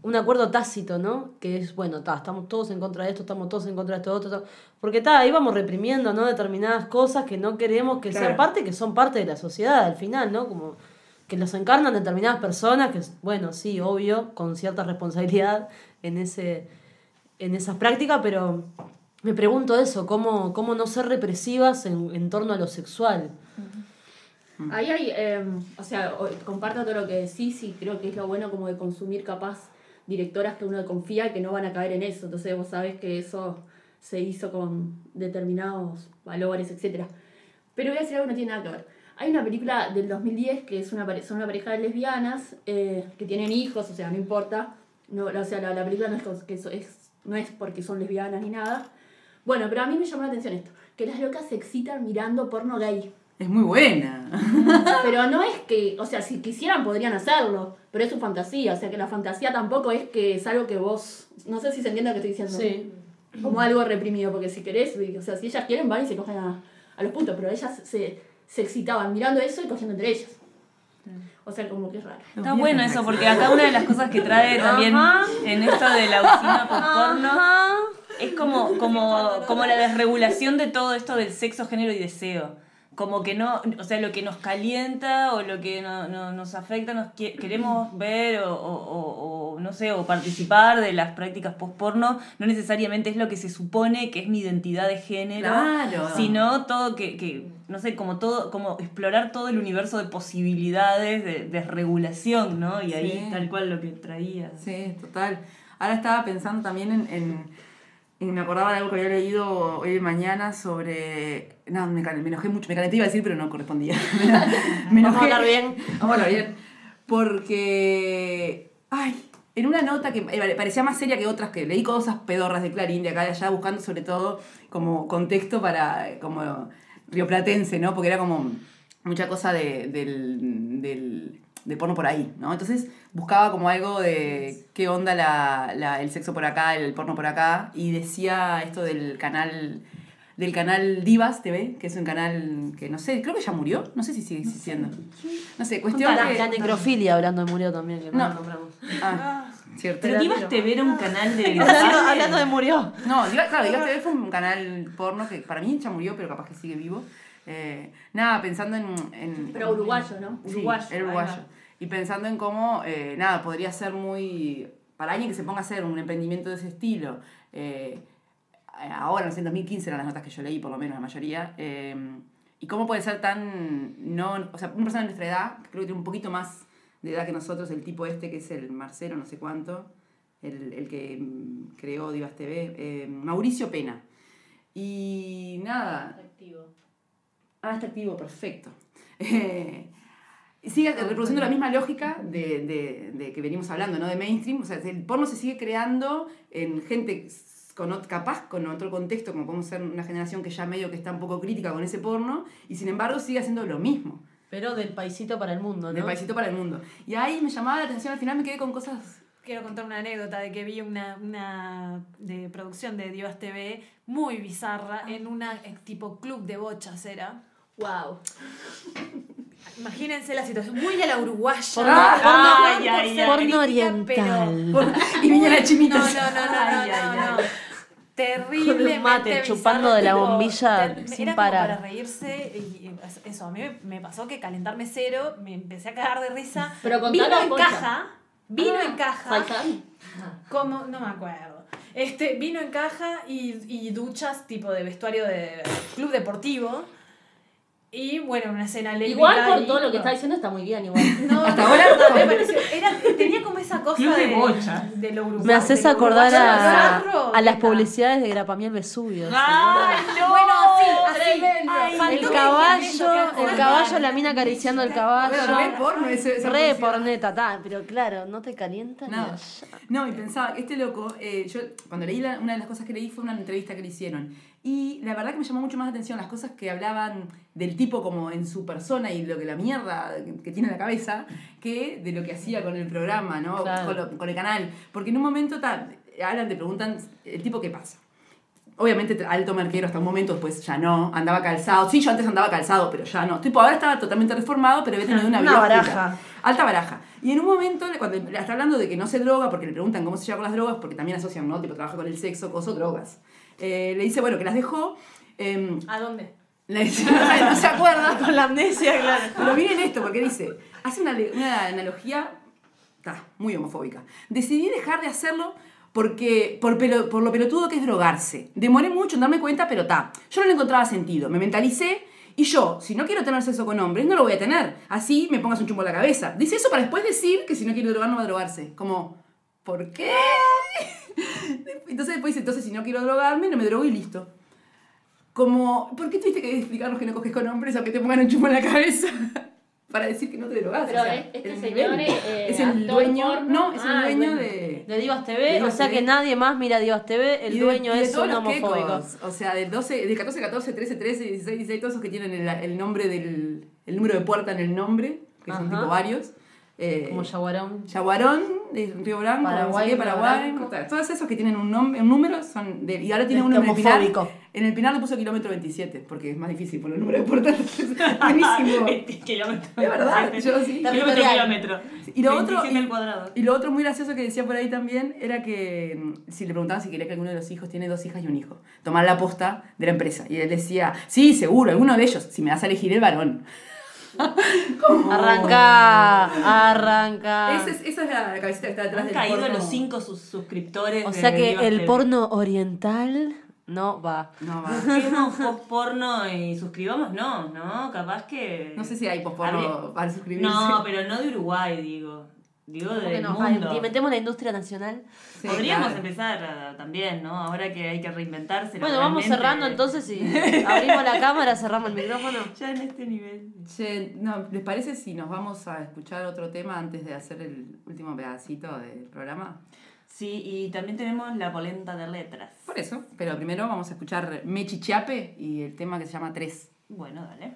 un acuerdo tácito, ¿no? Que es, bueno, ta, estamos todos en contra de esto, estamos todos en contra de esto otro, ta. porque ta, ahí vamos reprimiendo, ¿no? Determinadas cosas que no queremos que sean Claro. parte, que son parte de la sociedad al final, ¿no? Como que los encarnan determinadas personas, que, bueno, sí, obvio, con cierta responsabilidad en, ese, en esas prácticas, pero me pregunto eso, ¿cómo, cómo no ser represivas en, en torno a lo sexual? Ahí hay, eh, o sea, comparto todo lo que decís y creo que es lo bueno como de consumir capaz directoras que uno confía y que no van a caer en eso. Entonces vos sabés que eso se hizo con determinados valores, etc. Pero voy a decir algo que no tiene nada que ver. Hay una película del 2010 que es una, pare- son una pareja de lesbianas eh, que tienen hijos, o sea, no importa. No, o sea, la, la película no es, que eso es, no es porque son lesbianas ni nada. Bueno, pero a mí me llamó la atención esto, que las locas se excitan mirando porno gay. Es muy buena. Pero no es que, o sea, si quisieran podrían hacerlo, pero es su fantasía, o sea que la fantasía tampoco es que es algo que vos, no sé si se entiende lo que estoy diciendo. Sí. Como algo reprimido, porque si querés, o sea, si ellas quieren van y se cogen a, a los puntos, pero ellas se, se excitaban mirando eso y cogiendo entre ellas. O sea, como que es raro. Está bueno eso, porque acá una de las cosas que trae también en esto de la usina porno es como, como, como la desregulación de todo esto del sexo, género y deseo. Como que no, o sea, lo que nos calienta o lo que no, no- nos afecta, nos qui- queremos ver o, o- o- no sé, o participar de las prácticas post-porno, no necesariamente es lo que se supone que es mi identidad de género, Claro. sino todo que, que, no sé, como todo, como explorar todo el universo de posibilidades de, de regulación, ¿no? Y ahí Sí. tal cual lo que traía. Sí, total. Ahora estaba pensando también en, en, me acordaba de algo que había leído hoy de mañana sobre... No, me, enojé mucho, me calenté iba a decir, pero no correspondía. me Vamos a enojé. hablar bien. Vamos a hablar bien. Porque... Ay, en una nota que eh, parecía más seria que otras, que leí cosas pedorras de Clarín, de acá y de allá, buscando sobre todo como contexto para... como rioplatense, ¿no? Porque era como mucha cosa de, del, del, de porno por ahí, ¿no? Entonces buscaba como algo de qué onda la, la- el sexo por acá, el porno por acá, y decía esto del canal del canal Divas TV, que es un canal que no sé, creo que ya murió, no sé si sigue existiendo. No sé, cuestión la, que- la necrofilia hablando de murió también, que no, No. lo nombramos. Ah, cierto. Pero Divas TV era un canal de... Hablando, hablando de murió. No, Diva- claro, Divas TV fue un canal porno que para mí ya murió, pero capaz que sigue vivo. Eh, nada, pensando en, en- Pero uruguayo, ¿no? Uruguayo. uruguayo. Y pensando en cómo, eh, nada, podría ser muy para alguien que se ponga a hacer un emprendimiento de ese estilo, eh, ahora, no sé, en 2015 eran las notas que yo leí, por lo menos la mayoría, eh, y cómo puede ser tan, no, o sea, una persona de nuestra edad, creo que tiene un poquito más de edad que nosotros, el tipo este que es el Marcelo, no sé cuánto, el, el que mm, creó Divas TV, eh, Mauricio Pena. Y nada. Ah, está activo, perfecto. Eh, y sigue reproduciendo la misma lógica de, de- de que venimos hablando, ¿no? De mainstream. O sea, el porno se sigue creando en gente con, capaz con otro contexto, como podemos ser una generación que ya medio que está un poco crítica con ese porno, y sin embargo sigue haciendo lo mismo. Pero del paisito para el mundo, ¿no? Del paisito para el mundo. Y ahí me llamaba la atención, al final me quedé con cosas Quiero contar una anécdota de que vi una, una de producción de Divas TV muy bizarra en una eh, tipo club de bochas era. Wow. Imagínense la situación, muy a la uruguaya. Ah, ay, por ay, crítica, Porno oriental. pero- Y viña la chinita. No, no, no, no, Ay, no, ay, no, un mate, bizarro, chupando de la bombilla ter- sin era como parar. para reírse y y eso, a mí me, me pasó que calentarme cero, me empecé a cagar de risa. Pero vino la en concha. caja, vino Ah, en caja. Faisal. Como, no me acuerdo. Este, vino en caja y, y duchas tipo de vestuario de club deportivo. Y bueno, una escena lésbica. Igual por todo lo que está diciendo está muy bien igual. No, Hasta no, ahora no, no. me pareció- era, tenía como esa cosa Club de de, bocha. de lo uruguayo. Me haces acordar a, a las publicidades de Grapamiel Vesubio. Ay, no, bueno, así, así. Ay, el caballo, el caballo, la mina acariciando el caballo. Bueno, re porno ese- esa Re porneta, ta, pero claro, no te calienta ni Nada. allá. No, y pensaba, este loco, eh, yo cuando leí la- una de las cosas que leí fue una entrevista que le hicieron. Y la verdad que me llamó mucho más la atención las cosas que hablaban del tipo como en su persona y lo que la mierda que, tiene en la cabeza, que de lo que hacía con el programa, ¿no? Claro. Con, lo- con el canal. Porque en un momento ta, hablan, te preguntan el tipo qué pasa. Obviamente alto marquero hasta un momento, después ya no, andaba calzado. Sí, yo antes andaba calzado, pero ya no. Tipo, ahora estaba totalmente reformado, pero había tenido una, Una baraja. oscura. Alta baraja. Y en un momento, cuando está hablando de que no se droga, porque le preguntan cómo se lleva con las drogas, porque también asocian, ¿no? Tipo, trabaja con el sexo, coso, drogas. Eh, le dice, bueno, que las dejó. eh, ¿A dónde? le dice, no se acuerda. Con la amnesia, claro. Pero miren esto, porque dice, hace una, analogía ta, muy homofóbica. Decidí dejar de hacerlo porque, por, pelo- por lo pelotudo que es drogarse. Demoré mucho en darme cuenta, pero ta, yo no le encontraba sentido. Me mentalicé y yo, si no quiero tener sexo con hombres, no lo voy a tener. Así me pongas un chumbo en la cabeza. Dice eso para después decir que si no quiero drogar, no va a drogarse. Como, ¿por qué? Entonces después dice, entonces si no quiero drogarme, no me drogo y listo. Como, ¿por qué tuviste que explicarnos que no coges con hombres aunque te pongan un chumbo en la cabeza? Para decir que no te drogas. Pero o sea, este el señor eh, es el dueño, porno. no, es el Ah, dueño de... De Divas TV, De o sea TV. que nadie más mira Divas TV, el de- dueño de es todos un homofóbico. O sea, del 12, del 14, 14, 13, 13, 16, 16, todos esos que tienen el, el nombre del. el número de puerta en el nombre, que son Ajá. tipo varios. Eh, Como Yaguarón. Yaguarón, de Río Branco, Paraguay, no sé qué, Paraguay. Branco. Todos esos que tienen un, nom- un número son de. Y ahora tiene uno en el Pinar. En el Pinar le puso kilómetro 27, porque es más difícil poner el número de puerta. Buenísimo. kilómetro. Es verdad, yo sí. Kilómetro, kilómetro. Y lo, otro, 27 al y, cuadrado. y lo otro muy gracioso que decía por ahí también era que mm, si le preguntaban si quería que alguno de los hijos tiene dos hijas y un hijo, tomar la posta de la empresa. Y él decía, sí, seguro, alguno de ellos, si me vas a elegir el varón. Arranca, arranca. Esa es, esa es la cabecita que está detrás Han del caído porno. los cinco sus suscriptores. O de sea que el porno oriental no va. No va. Vemos post porno y suscribamos, no, no, capaz que. No sé si hay posporno Habría- para suscribirse. No, pero no de Uruguay, digo. Digo ¿Cómo que del no? mundo. Inventemos la industria nacional. Sí, Podríamos claro. empezar también, ¿no? Ahora que hay que reinventarse. Bueno, vamos cerrando entonces y abrimos la cámara, cerramos el micrófono. Ya en este nivel. Che, no, ¿Les parece si nos vamos a escuchar otro tema antes de hacer el último pedacito del programa? Sí, y también tenemos la polenta de letras. Por eso, pero primero vamos a escuchar Mechi Chiape y el tema que se llama Tres. Bueno, dale.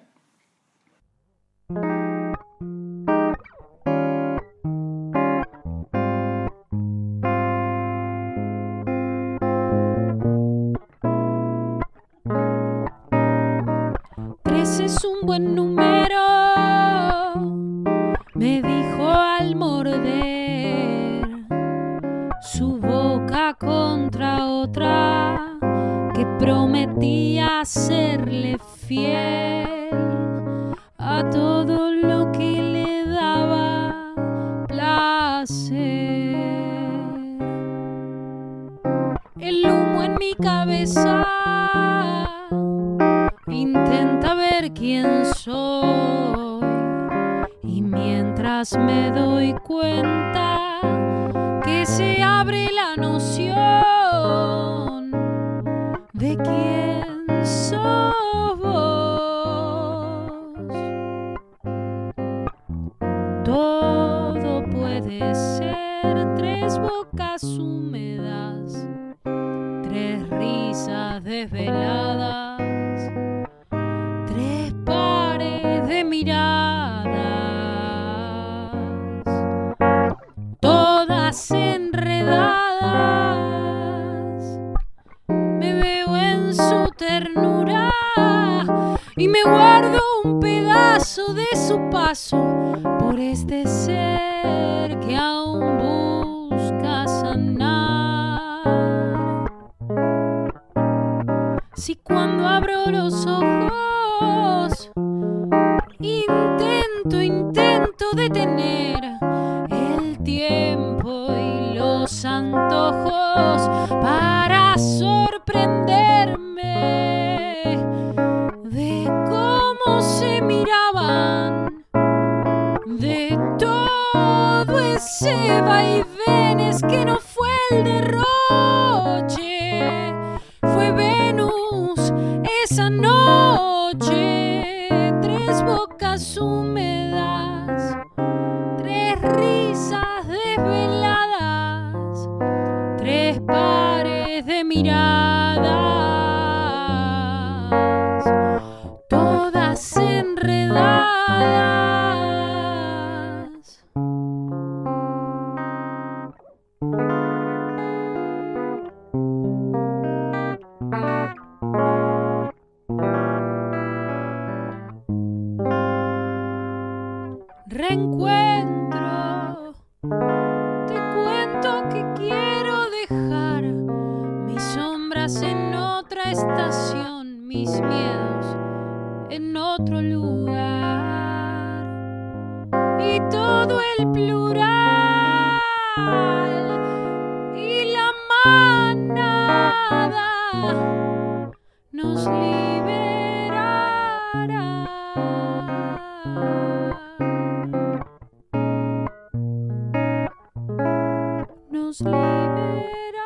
Nos liberará.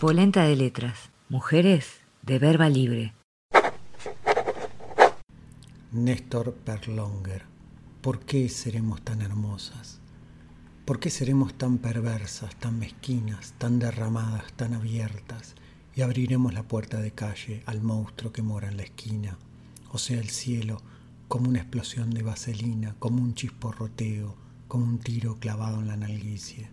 Polenta de letras. Mujeres de verba libre. Néstor Perlonger, ¿por qué seremos tan hermosas? ¿Por qué seremos tan perversas, tan mezquinas, tan derramadas, tan abiertas? Y abriremos la puerta de calle al monstruo que mora en la esquina, o sea, el cielo, como una explosión de vaselina, como un chisporroteo, como un tiro clavado en la nalguicie.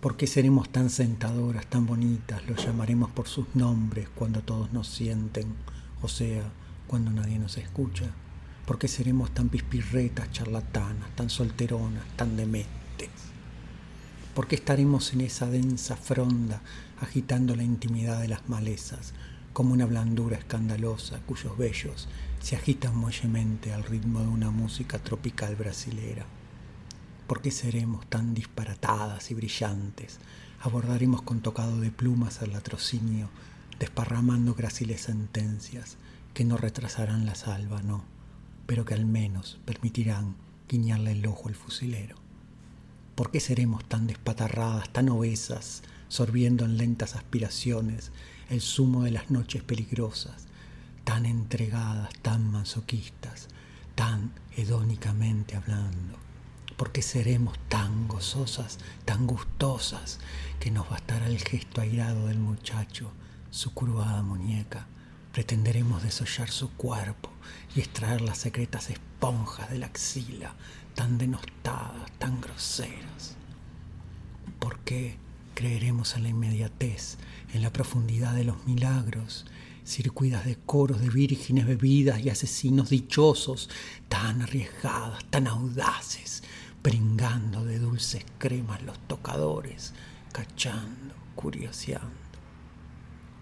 ¿Por qué seremos tan sentadoras, tan bonitas? Los llamaremos por sus nombres cuando todos nos sienten, o sea, cuando nadie nos escucha. ¿Por qué seremos tan pispirretas, charlatanas, tan solteronas, tan dementes? ¿Por qué estaremos en esa densa fronda agitando la intimidad de las malezas, como una blandura escandalosa cuyos vellos se agitan muellemente al ritmo de una música tropical brasilera? ¿Por qué seremos tan disparatadas y brillantes? Abordaremos con tocado de plumas al latrocinio, desparramando gráciles sentencias que no retrasarán la salva, no, pero que al menos permitirán guiñarle el ojo al fusilero. ¿Por qué seremos tan despatarradas, tan obesas, sorbiendo en lentas aspiraciones el zumo de las noches peligrosas, tan entregadas, tan masoquistas, tan hedónicamente hablando? ¿Por qué seremos tan gozosas, tan gustosas, que nos bastará el gesto airado del muchacho, su curvada muñeca? Pretenderemos desollar su cuerpo y extraer las secretas esponjas de la axila, tan denostadas, tan groseras. ¿Por qué creeremos en la inmediatez, en la profundidad de los milagros, circuidas de coros de vírgenes bebidas y asesinos dichosos, tan arriesgadas, tan audaces, pringando de dulces cremas los tocadores, cachando, curioseando.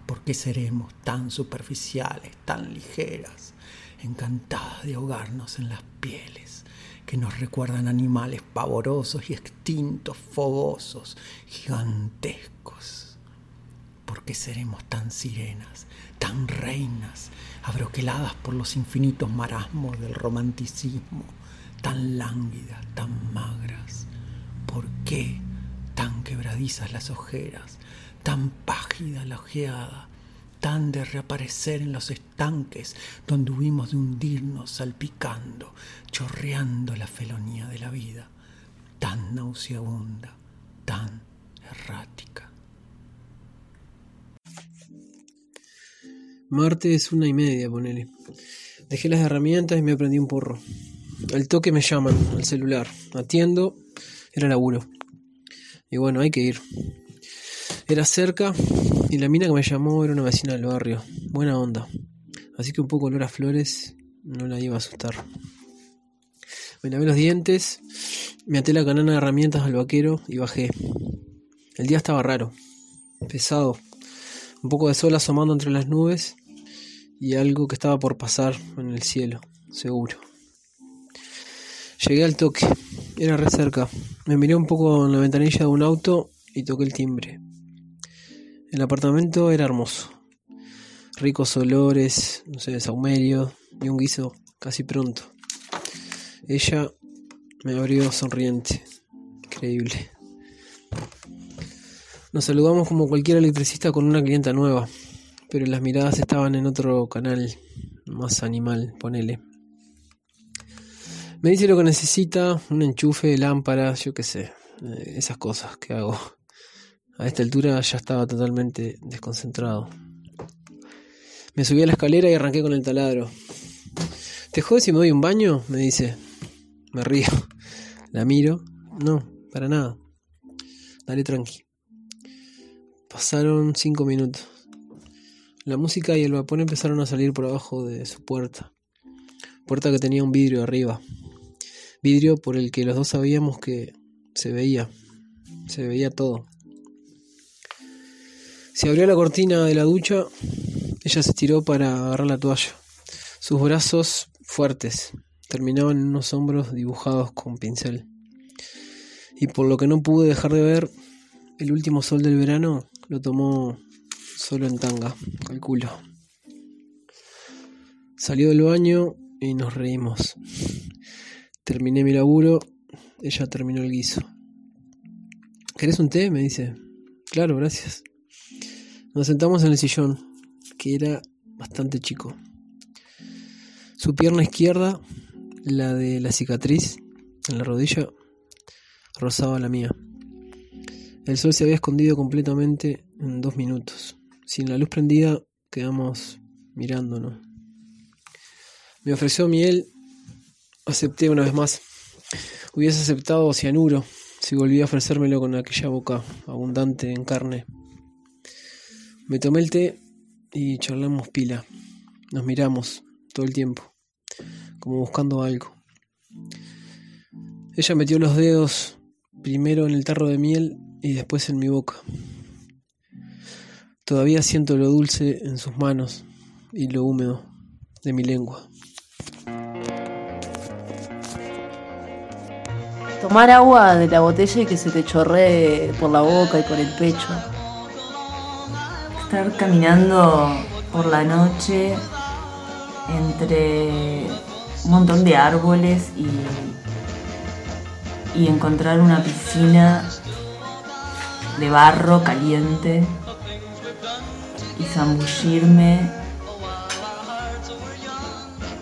¿Por qué seremos tan superficiales, tan ligeras, encantadas de ahogarnos en las pieles que nos recuerdan animales pavorosos y extintos, fogosos, gigantescos? ¿Por qué seremos tan sirenas, tan reinas, abroqueladas por los infinitos marasmos del romanticismo, tan lánguidas, tan magras? ¿Por qué tan quebradizas las ojeras, tan págida la ojeada, de reaparecer en los estanques donde hubimos de hundirnos salpicando, chorreando la felonía de la vida, tan nauseabunda, tan errática? Martes una y media, ponele. Dejé las herramientas y me aprendí un porro. Al toque me llaman, al celular. Atiendo, era laburo. Y bueno, hay que ir. Era cerca y la mina que me llamó era una vecina del barrio. Buena onda. Así que un poco olor a flores no la iba a asustar. Me lavé los dientes, me até la canana de herramientas al vaquero y bajé. El día estaba raro, pesado, un poco de sol asomando entre las nubes y algo que estaba por pasar en el cielo, seguro. Llegué al toque, era re cerca. Me miré un poco en la ventanilla de un auto y toqué el timbre. El apartamento era hermoso. Ricos olores, no sé, saumerio y un guiso casi pronto. Ella me abrió sonriente. Increíble. Nos saludamos como cualquier electricista con una clienta nueva, pero las miradas estaban en otro canal, más animal, ponele. Me dice lo que necesita, un enchufe, lámparas, yo qué sé, eh, esas cosas que hago. A esta altura ya estaba totalmente desconcentrado. Me subí a la escalera y arranqué con el taladro. ¿Te jodes si me doy un baño? Me dice. Me río. La miro. No, para nada. Dale tranqui. Pasaron cinco minutos. La música y el vapor empezaron a salir por abajo de su puerta. Puerta que tenía un vidrio arriba. Vidrio por el que los dos sabíamos que se veía. Se veía todo. Se abrió la cortina de la ducha. Ella se estiró para agarrar la toalla. Sus brazos fuertes terminaban en unos hombros dibujados con pincel. Y por lo que no pude dejar de ver, el último sol del verano lo tomó solo en tanga, calculo. Salió del baño y nos reímos. Terminé mi laburo, ella terminó el guiso. ¿Querés un té? me dice. Claro, gracias. Nos sentamos en el sillón, que era bastante chico. Su pierna izquierda, la de la cicatriz en la rodilla, rozaba la mía. El sol se había escondido completamente en dos minutos. Sin la luz prendida, quedamos mirándonos. Me ofreció miel, acepté una vez más. Hubiese aceptado cianuro si volvía a ofrecérmelo con aquella boca abundante en carne. Me tomé el té y charlamos pila. Nos miramos todo el tiempo, como buscando algo. Ella metió los dedos primero en el tarro de miel y después en mi boca. Todavía siento lo dulce en sus manos y lo húmedo de mi lengua. Tomar agua de la botella y que se te chorree por la boca y por el pecho. Estar caminando por la noche entre un montón de árboles y, y encontrar una piscina de barro caliente y zambullirme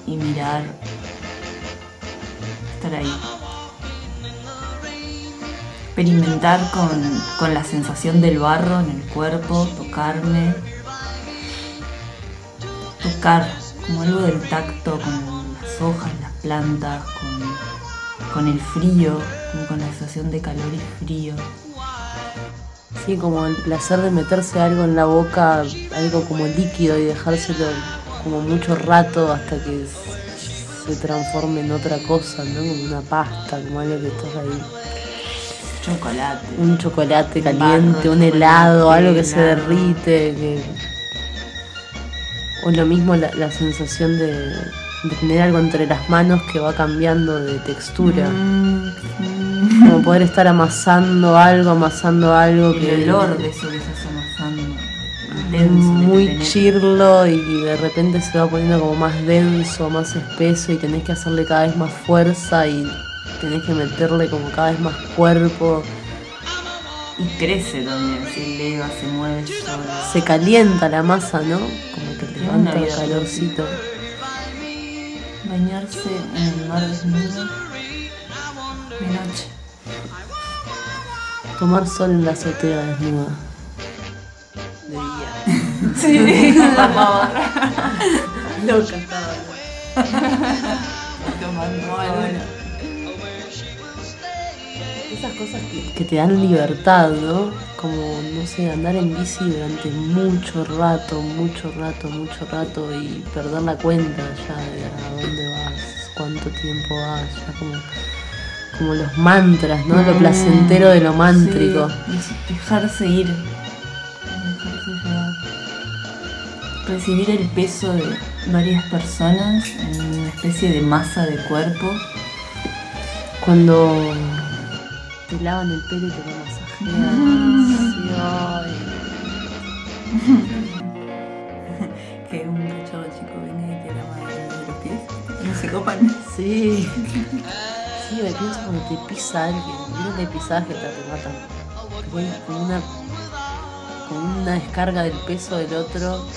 y mirar, estar ahí. Experimentar con, con la sensación del barro en el cuerpo, tocarme, tocar como algo del tacto con las hojas, las plantas, con, con el frío, como con la sensación de calor y frío. Sí, como el placer de meterse algo en la boca, algo como líquido y dejárselo como mucho rato hasta que se transforme en otra cosa, ¿no? Como una pasta, como algo que estás ahí. Chocolate. Un chocolate caliente, un helado, algo que se derrite, que O lo mismo la, la sensación de, de tener algo entre las manos que va cambiando de textura. Como poder estar amasando algo, amasando algo El que. olor de eso que estás amasando. denso, que muy chirlo y de repente se va poniendo como más denso, más espeso y tenés que hacerle cada vez más fuerza y tenés que meterle como cada vez más cuerpo. Y crece también, se eleva, se mueve. Se calienta la masa, ¿no? Como que levanta el calorcito. Bañarse en el mar desnudo de noche. Tomar sol en la azotea desnuda. De día. Sí. Loca estaba. Tomando algo. Esas cosas que, que te dan libertad, ¿no? Como, no sé, andar en bici durante mucho rato, mucho rato, mucho rato y perder la cuenta ya de a dónde vas, cuánto tiempo vas, ya como, como los mantras, ¿no? Lo Mm, placentero de lo mántrico. Sí, dejarse ir. Dejarse llevar. Recibir el peso de varias personas en una especie de masa de cuerpo. Cuando te lavan el pelo y te lo masajean. Sí, que un cachorro chico venga y te lava de los pies. No se copan. Sí. Sí, me pienso cuando te pisa alguien. Vieron que pisás que te hay como una, como una descarga del peso del otro. Como,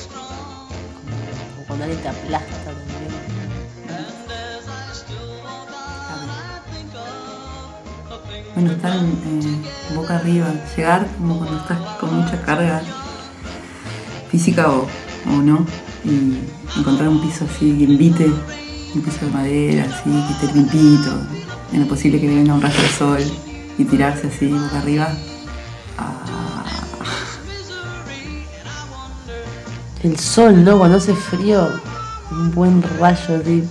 como cuando alguien te aplasta Bueno, estar en, eh, boca arriba, llegar como cuando estás con mucha carga física o, o no, y encontrar un piso así que invite, un piso de madera, así, que esté limpito, en lo posible que le venga un rayo de sol y tirarse así boca arriba. El sol, ¿no? Cuando hace frío, un buen rayo así.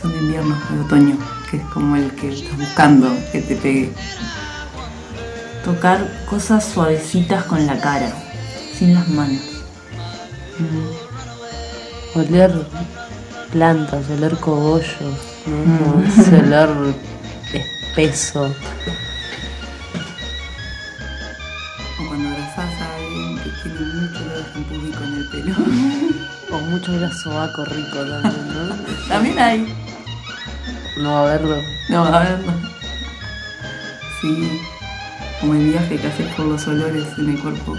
Son de invierno, de otoño, que es como el que estás buscando que te pegue. Tocar cosas suavecitas con la cara, sin las manos. Oler plantas, oler cogollos, ¿no? Mm. olor espeso. O cuando abrazás a alguien que tiene mucho shampoo rico en el pelo. O mucho olor a sobaco rico también, ¿no? También hay. No a verlo. No, a ver, no. Sí, como el viaje que haces por los olores en el cuerpo.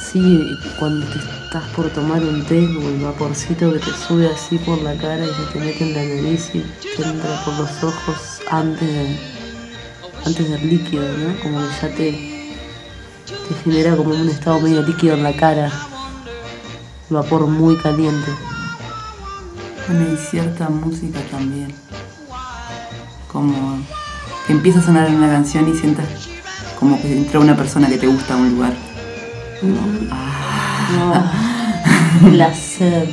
Sí, cuando te estás por tomar un té, como el vaporcito que te sube así por la cara y se te mete en la nariz y te entra por los ojos antes de, antes del líquido, ¿no? Como que ya te, te genera como un estado medio líquido en la cara. Vapor muy caliente. Bueno, y cierta música también. Como que empieza a sonar una canción y sientas como que entra una persona que te gusta a un lugar. No. Placer.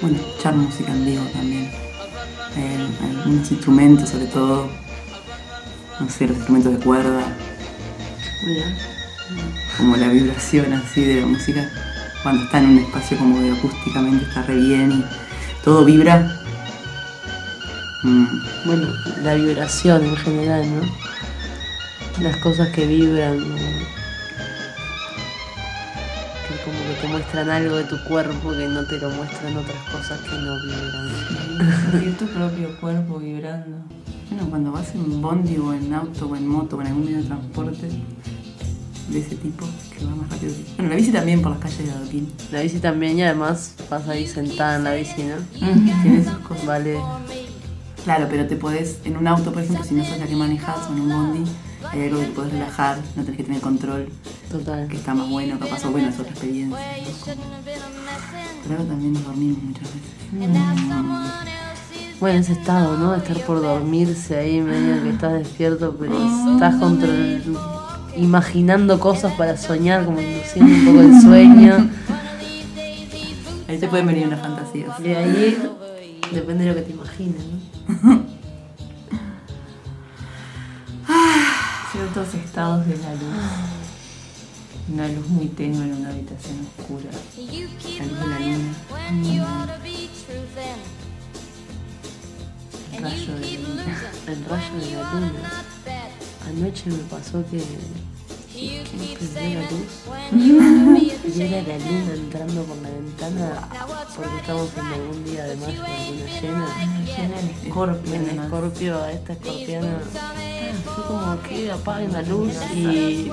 Bueno, escuchar música en vivo también. Eh, algunos instrumentos, sobre todo. No sé, los instrumentos de cuerda. Como la vibración así de la música. Cuando está en un espacio como que acústicamente está re bien y todo vibra. Mm, Bueno, la vibración en general, ¿no? Las cosas que vibran, ¿no? que como que te muestran algo de tu cuerpo que no te lo muestran otras cosas que no vibran. Sentir tu propio cuerpo vibrando. Bueno, cuando vas en bondi o en auto o en moto o en algún medio de transporte de ese tipo, que va más rápido. Bueno, la bici también por las calles de adoquín. La bici también y además vas ahí sentada en la bici, ¿no? Tiene sus cosas. Vale. Claro, pero te podés, en un auto, por ejemplo, si no sos la que manejás o en un bondi, hay algo que te podés relajar, no tenés que tener control. Total. Que está más bueno, capaz, o bueno, es otra experiencia. Pero también dormimos muchas veces. Bueno, ese estado, ¿no? De estar por dormirse ahí medio que estás despierto, pero estás contra el- imaginando cosas para soñar, como induciendo un poco el sueño. Ahí te pueden venir unas fantasías. Y ahí depende de lo que te imagines, ¿no? Ciertos estados de la luz. Una luz muy tenue en una habitación oscura. La luz de la luna. El rayo de la luna. El rayo de la luna. Anoche me pasó que, que prendí la luz y era la luna entrando por la ventana porque estamos en algún día de mayo, alguna llena. llena en Escorpio, En. Escorpio, a esta escorpiana. Fue como que apaguen la luz y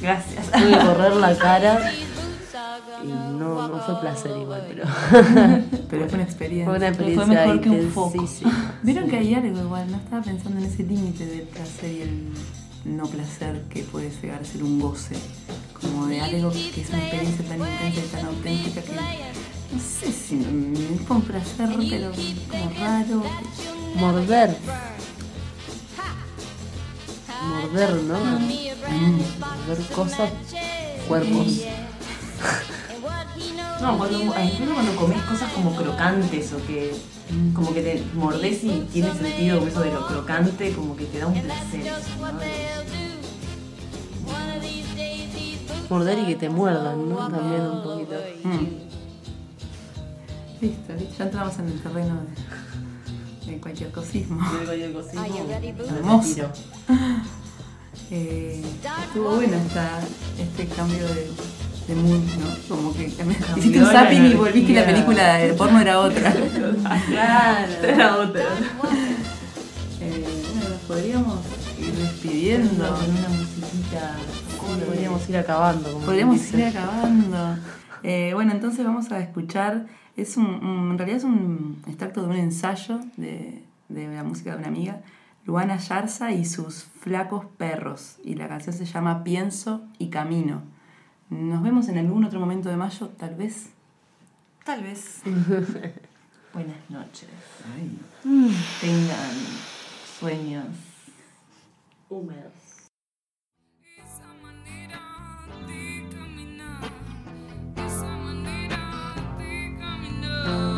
Gracias. que correr la cara. Y no, no fue placer igual, pero. Pero fue una experiencia. Fue una Fue experiencia mejor que un foco. Vieron que hay algo igual, no estaba pensando en ese límite del placer y el no placer que puede llegar a ser un goce. Como de algo que es una experiencia tan intensa y tan auténtica que no sé si mm, es con placer, pero como raro. Morder. Morder, ¿no? Morder cosas, cuerpos. No, cuando, incluso cuando comes cosas como crocantes o que como que te mordés y tiene sentido como eso de lo crocante, como que te da un placer. ¿no? Morder y que te muerdan, ¿no? También un poquito. Mm. Listo, listo, ya entramos en el terreno de, de cualquier cosismo. De cualquier cosismo. Hermoso. Eh, estuvo bueno esta, este cambio de, de mood, ¿no? Como que cambiaste- hiciste un zapping y volviste y la película de porno era otra. Claro. Era otra. Eh, bueno, nos podríamos ir despidiendo. Con una musiquita. Podríamos ir acabando. como Podríamos ir acabando. Eh, bueno, entonces vamos a escuchar. Es un, un- en realidad es un extracto de un ensayo de, de la música de una amiga, Luana Yarza y sus flacos perros. Y la canción se llama Pienso y Camino. Nos vemos en algún otro momento de mayo, tal vez. Tal vez. Buenas noches. Mm. Tengan sueños húmedos. Y